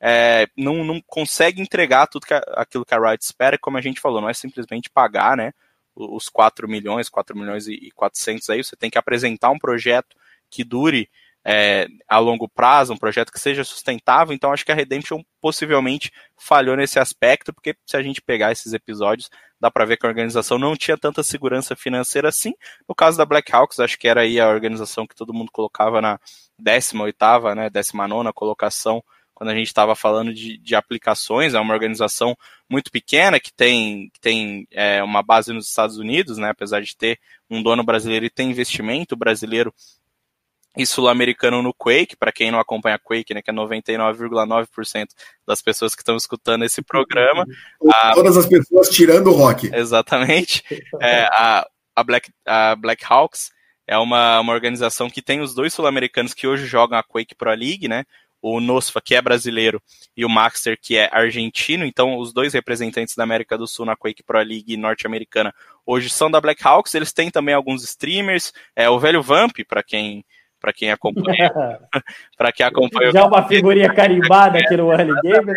é, não, não consegue entregar tudo que aquilo que a Riot espera, como a gente falou, não é simplesmente pagar, né, os 4 milhões, 4 milhões e 400 aí, você tem que apresentar um projeto que dure é, a longo prazo, um projeto que seja sustentável, então acho que a Redemption possivelmente falhou nesse aspecto, porque se a gente pegar esses episódios, dá para ver que a organização não tinha tanta segurança financeira assim. No caso da Blackhawks, acho que era aí a organização que todo mundo colocava na 18ª, né, 19ª colocação quando a gente estava falando de, de, aplicações, é uma organização muito pequena que tem, tem é, uma base nos Estados Unidos, né, apesar de ter um dono brasileiro e ter investimento brasileiro e sul-americano no Quake, para quem não acompanha Quake, né, que é 99,9% das pessoas que estão escutando esse programa. Todas a, as pessoas tirando o rock. Exatamente. É, a, a, Black, a Black Hawks é uma, uma organização que tem os dois sul-americanos que hoje jogam a Quake Pro League, né? o Nosfa, que é brasileiro, e o Maxter, que é argentino. Então, os dois representantes da América do Sul na Quake Pro League norte-americana hoje são da Blackhawks. Eles têm também alguns streamers. É o velho Vamp, para quem para quem acompanha, para quem acompanha. Já uma figurinha carimbada aqui no Early Game. Né?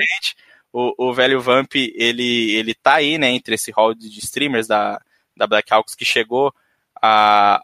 O, o velho Vamp, ele ele tá aí, né, entre esse hall de streamers da da Blackhawks que chegou a,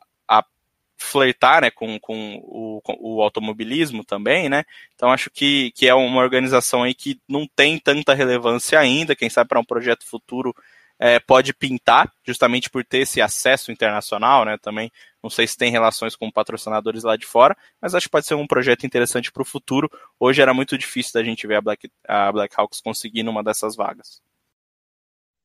flertar né, com, com, o, com o automobilismo também, né? Então acho que, que é uma organização aí que não tem tanta relevância ainda, quem sabe para um projeto futuro é, pode pintar, justamente por ter esse acesso internacional, né? Também não sei se tem relações com patrocinadores lá de fora, mas acho que pode ser um projeto interessante para o futuro. Hoje era muito difícil da gente ver a Black, a Black Hawks conseguindo uma dessas vagas.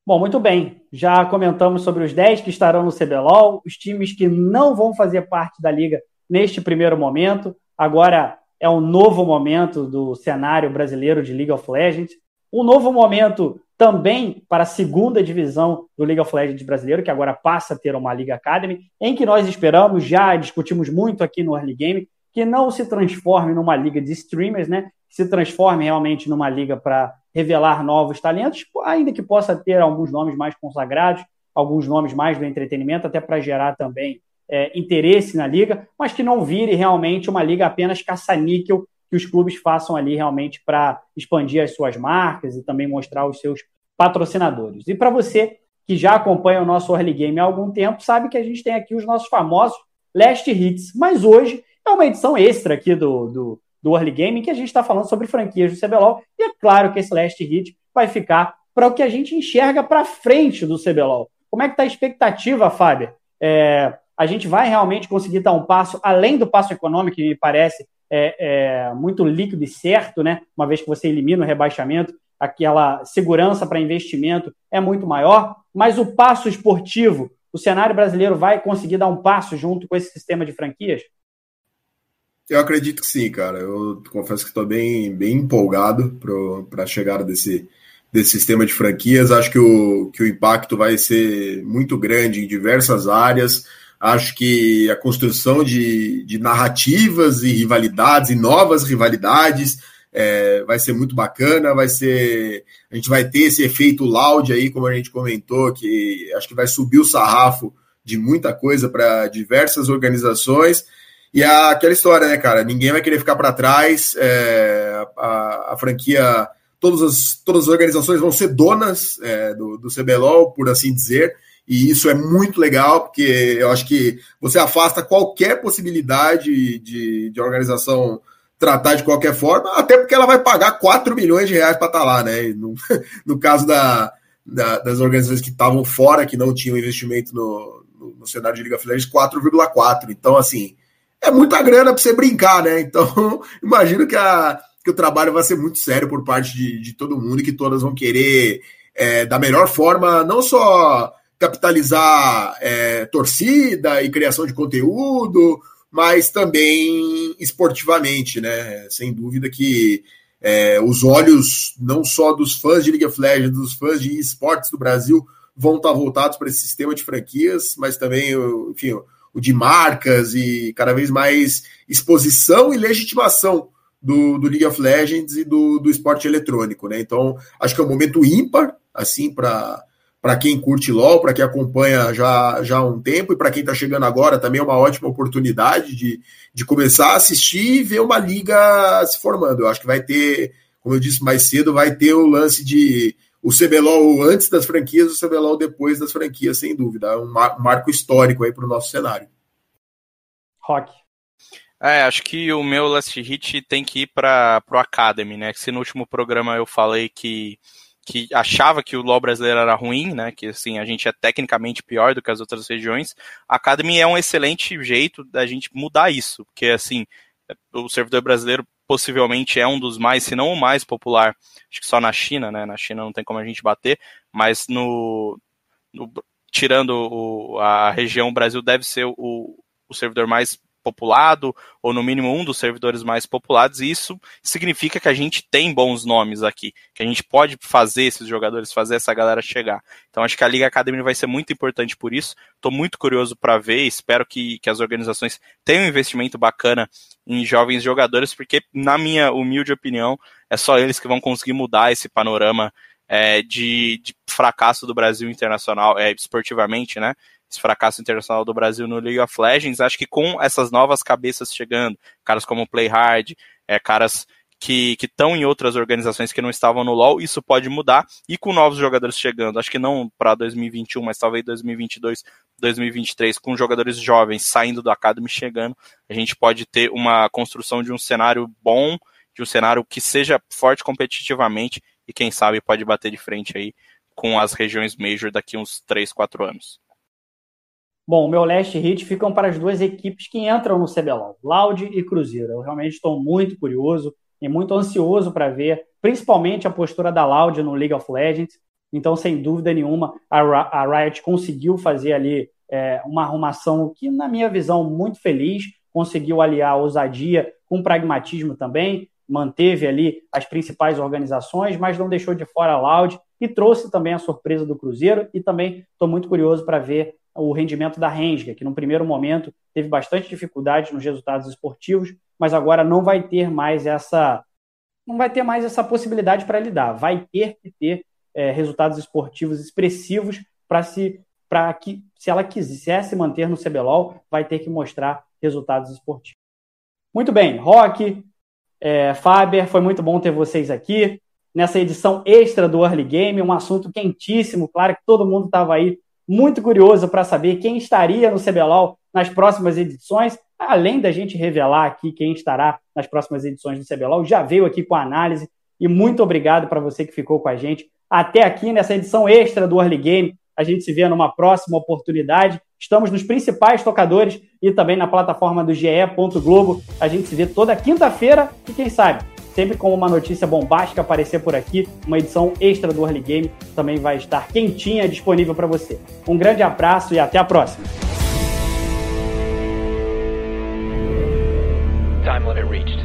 Bom, muito bem. Já comentamos sobre os 10 que estarão no CBLOL, os times que não vão fazer parte da liga neste primeiro momento. Agora é um novo momento do cenário brasileiro de League of Legends. Um novo momento também para a segunda divisão do League of Legends brasileiro, que agora passa a ter uma Liga Academy, em que nós esperamos, já discutimos muito aqui no Early Game, que não se transforme numa liga de streamers, né? se transforme realmente numa liga para revelar novos talentos, ainda que possa ter alguns nomes mais consagrados, alguns nomes mais do entretenimento, até para gerar também é, interesse na liga, mas que não vire realmente uma liga apenas caça-níquel que os clubes façam ali realmente para expandir as suas marcas e também mostrar os seus patrocinadores. E para você que já acompanha o nosso Early Game há algum tempo, sabe que a gente tem aqui os nossos famosos Last Hits, mas hoje é uma edição extra aqui do, do, do Early Game que a gente está falando sobre franquias do CBLOL e é claro que esse Last Hit vai ficar para o que a gente enxerga para frente do CBLOL. Como é que está a expectativa, Fábio? É, a gente vai realmente conseguir dar um passo além do passo econômico, que me parece é, é, muito líquido e certo, né? Uma vez que você elimina o rebaixamento, aquela segurança para investimento é muito maior, mas o passo esportivo, o cenário brasileiro vai conseguir dar um passo junto com esse sistema de franquias? Eu acredito que sim, cara. Eu confesso que estou bem, bem empolgado para a chegada desse, desse sistema de franquias. Acho que o, que o impacto vai ser muito grande em diversas áreas. Acho que a construção de, de narrativas e rivalidades, e novas rivalidades, é, vai ser muito bacana. Vai ser. A gente vai ter esse efeito loud aí, como a gente comentou, que acho que vai subir o sarrafo de muita coisa para diversas organizações. E a, aquela história, né, cara? Ninguém vai querer ficar para trás. É, a, a, franquia, todas as, todas as organizações vão ser donas é, do, do CBLOL, por assim dizer. E isso é muito legal, porque eu acho que você afasta qualquer possibilidade de, de organização tratar de qualquer forma, até porque ela vai pagar 4 milhões de reais para estar tá lá, né? No, no caso da, da, das organizações que estavam fora, que não tinham investimento no, no, no cenário de Liga Legends, 4,4. Então, assim, é muita grana para você brincar, né? Então, imagino que, a, que o trabalho vai ser muito sério por parte de, de todo mundo e que todas vão querer, é, da melhor forma, não só capitalizar é, torcida e criação de conteúdo, mas também esportivamente, né? Sem dúvida que é, os olhos não só dos fãs de League of Legends, dos fãs de esportes do Brasil vão estar voltados para esse sistema de franquias, mas também, enfim, o de marcas e cada vez mais exposição e legitimação do, do League of Legends e do, do esporte eletrônico, né? Então, acho que é um momento ímpar, assim, para para quem curte LoL, para quem acompanha já, já há um tempo, e para quem está chegando agora também é uma ótima oportunidade de, de começar a assistir e ver uma liga se formando. Eu acho que vai ter, como eu disse mais cedo, vai ter o lance de o CBLOL antes das franquias, o CBLOL depois das franquias, sem dúvida. É um marco histórico aí para o nosso cenário. Rock. É, acho que o meu last hit tem que ir para o Academy, né? Que se no último programa eu falei que que achava que o LoL brasileiro era ruim, né? Que assim, a gente é tecnicamente pior do que as outras regiões. A Academy é um excelente jeito da gente mudar isso, porque assim, o servidor brasileiro possivelmente é um dos mais, se não o mais popular, acho que só na China, né? Na China não tem como a gente bater, mas no, no tirando o, a região Brasil deve ser o, o servidor mais populado, ou no mínimo um dos servidores mais populados, e isso significa que a gente tem bons nomes aqui, que a gente pode fazer esses jogadores, fazer essa galera chegar. Então acho que a Liga Academy vai ser muito importante por isso. Estou muito curioso para ver, espero que, que as organizações tenham um investimento bacana em jovens jogadores, porque, na minha humilde opinião, é só eles que vão conseguir mudar esse panorama é, de, de, fracasso do Brasil internacional, é, esportivamente, né? Esse fracasso internacional do Brasil no League of Legends, acho que com essas novas cabeças chegando, caras como Playhard, é, caras que estão em outras organizações que não estavam no LoL, isso pode mudar, e com novos jogadores chegando, acho que não para 2021, mas talvez 2022, 2023, com jogadores jovens saindo do Academy chegando, a gente pode ter uma construção de um cenário bom, de um cenário que seja forte competitivamente, e quem sabe pode bater de frente aí com as regiões Major daqui uns 3, 4 anos. Bom, meu last hit ficam para as duas equipes que entram no CBLOL, Loud e Cruzeiro. Eu realmente estou muito curioso e muito ansioso para ver, principalmente a postura da Loud no League of Legends. Então, sem dúvida nenhuma, a, Riot conseguiu fazer ali é, uma arrumação que, na minha visão, muito feliz. Conseguiu aliar a ousadia com pragmatismo também, manteve ali as principais organizações, mas não deixou de fora a Loud e trouxe também a surpresa do Cruzeiro. E também estou muito curioso para ver o rendimento da Rensga, que no primeiro momento teve bastante dificuldade nos resultados esportivos, mas agora não vai ter mais essa não vai ter mais essa possibilidade para lidar. Vai ter que ter é, resultados esportivos expressivos para se para que, se ela quiser se manter no CBLOL, vai ter que mostrar resultados esportivos. Muito bem, Rock, é, Faber, foi muito bom ter vocês aqui nessa edição extra do Early Game, um assunto quentíssimo, claro que todo mundo estava aí muito curioso para saber quem estaria no CBLOL nas próximas edições, além da gente revelar aqui quem estará nas próximas edições do CBLOL, já veio aqui com a análise e muito obrigado para você que ficou com a gente até aqui nessa edição extra do Early Game. A gente se vê numa próxima oportunidade. Estamos nos principais tocadores e também na plataforma do GE. Globo. A gente se vê toda quinta-feira e quem sabe, sempre com uma notícia bombástica aparecer por aqui, uma edição extra do Early Game também vai estar quentinha disponível para você. Um grande abraço e até a próxima. Time limit reached.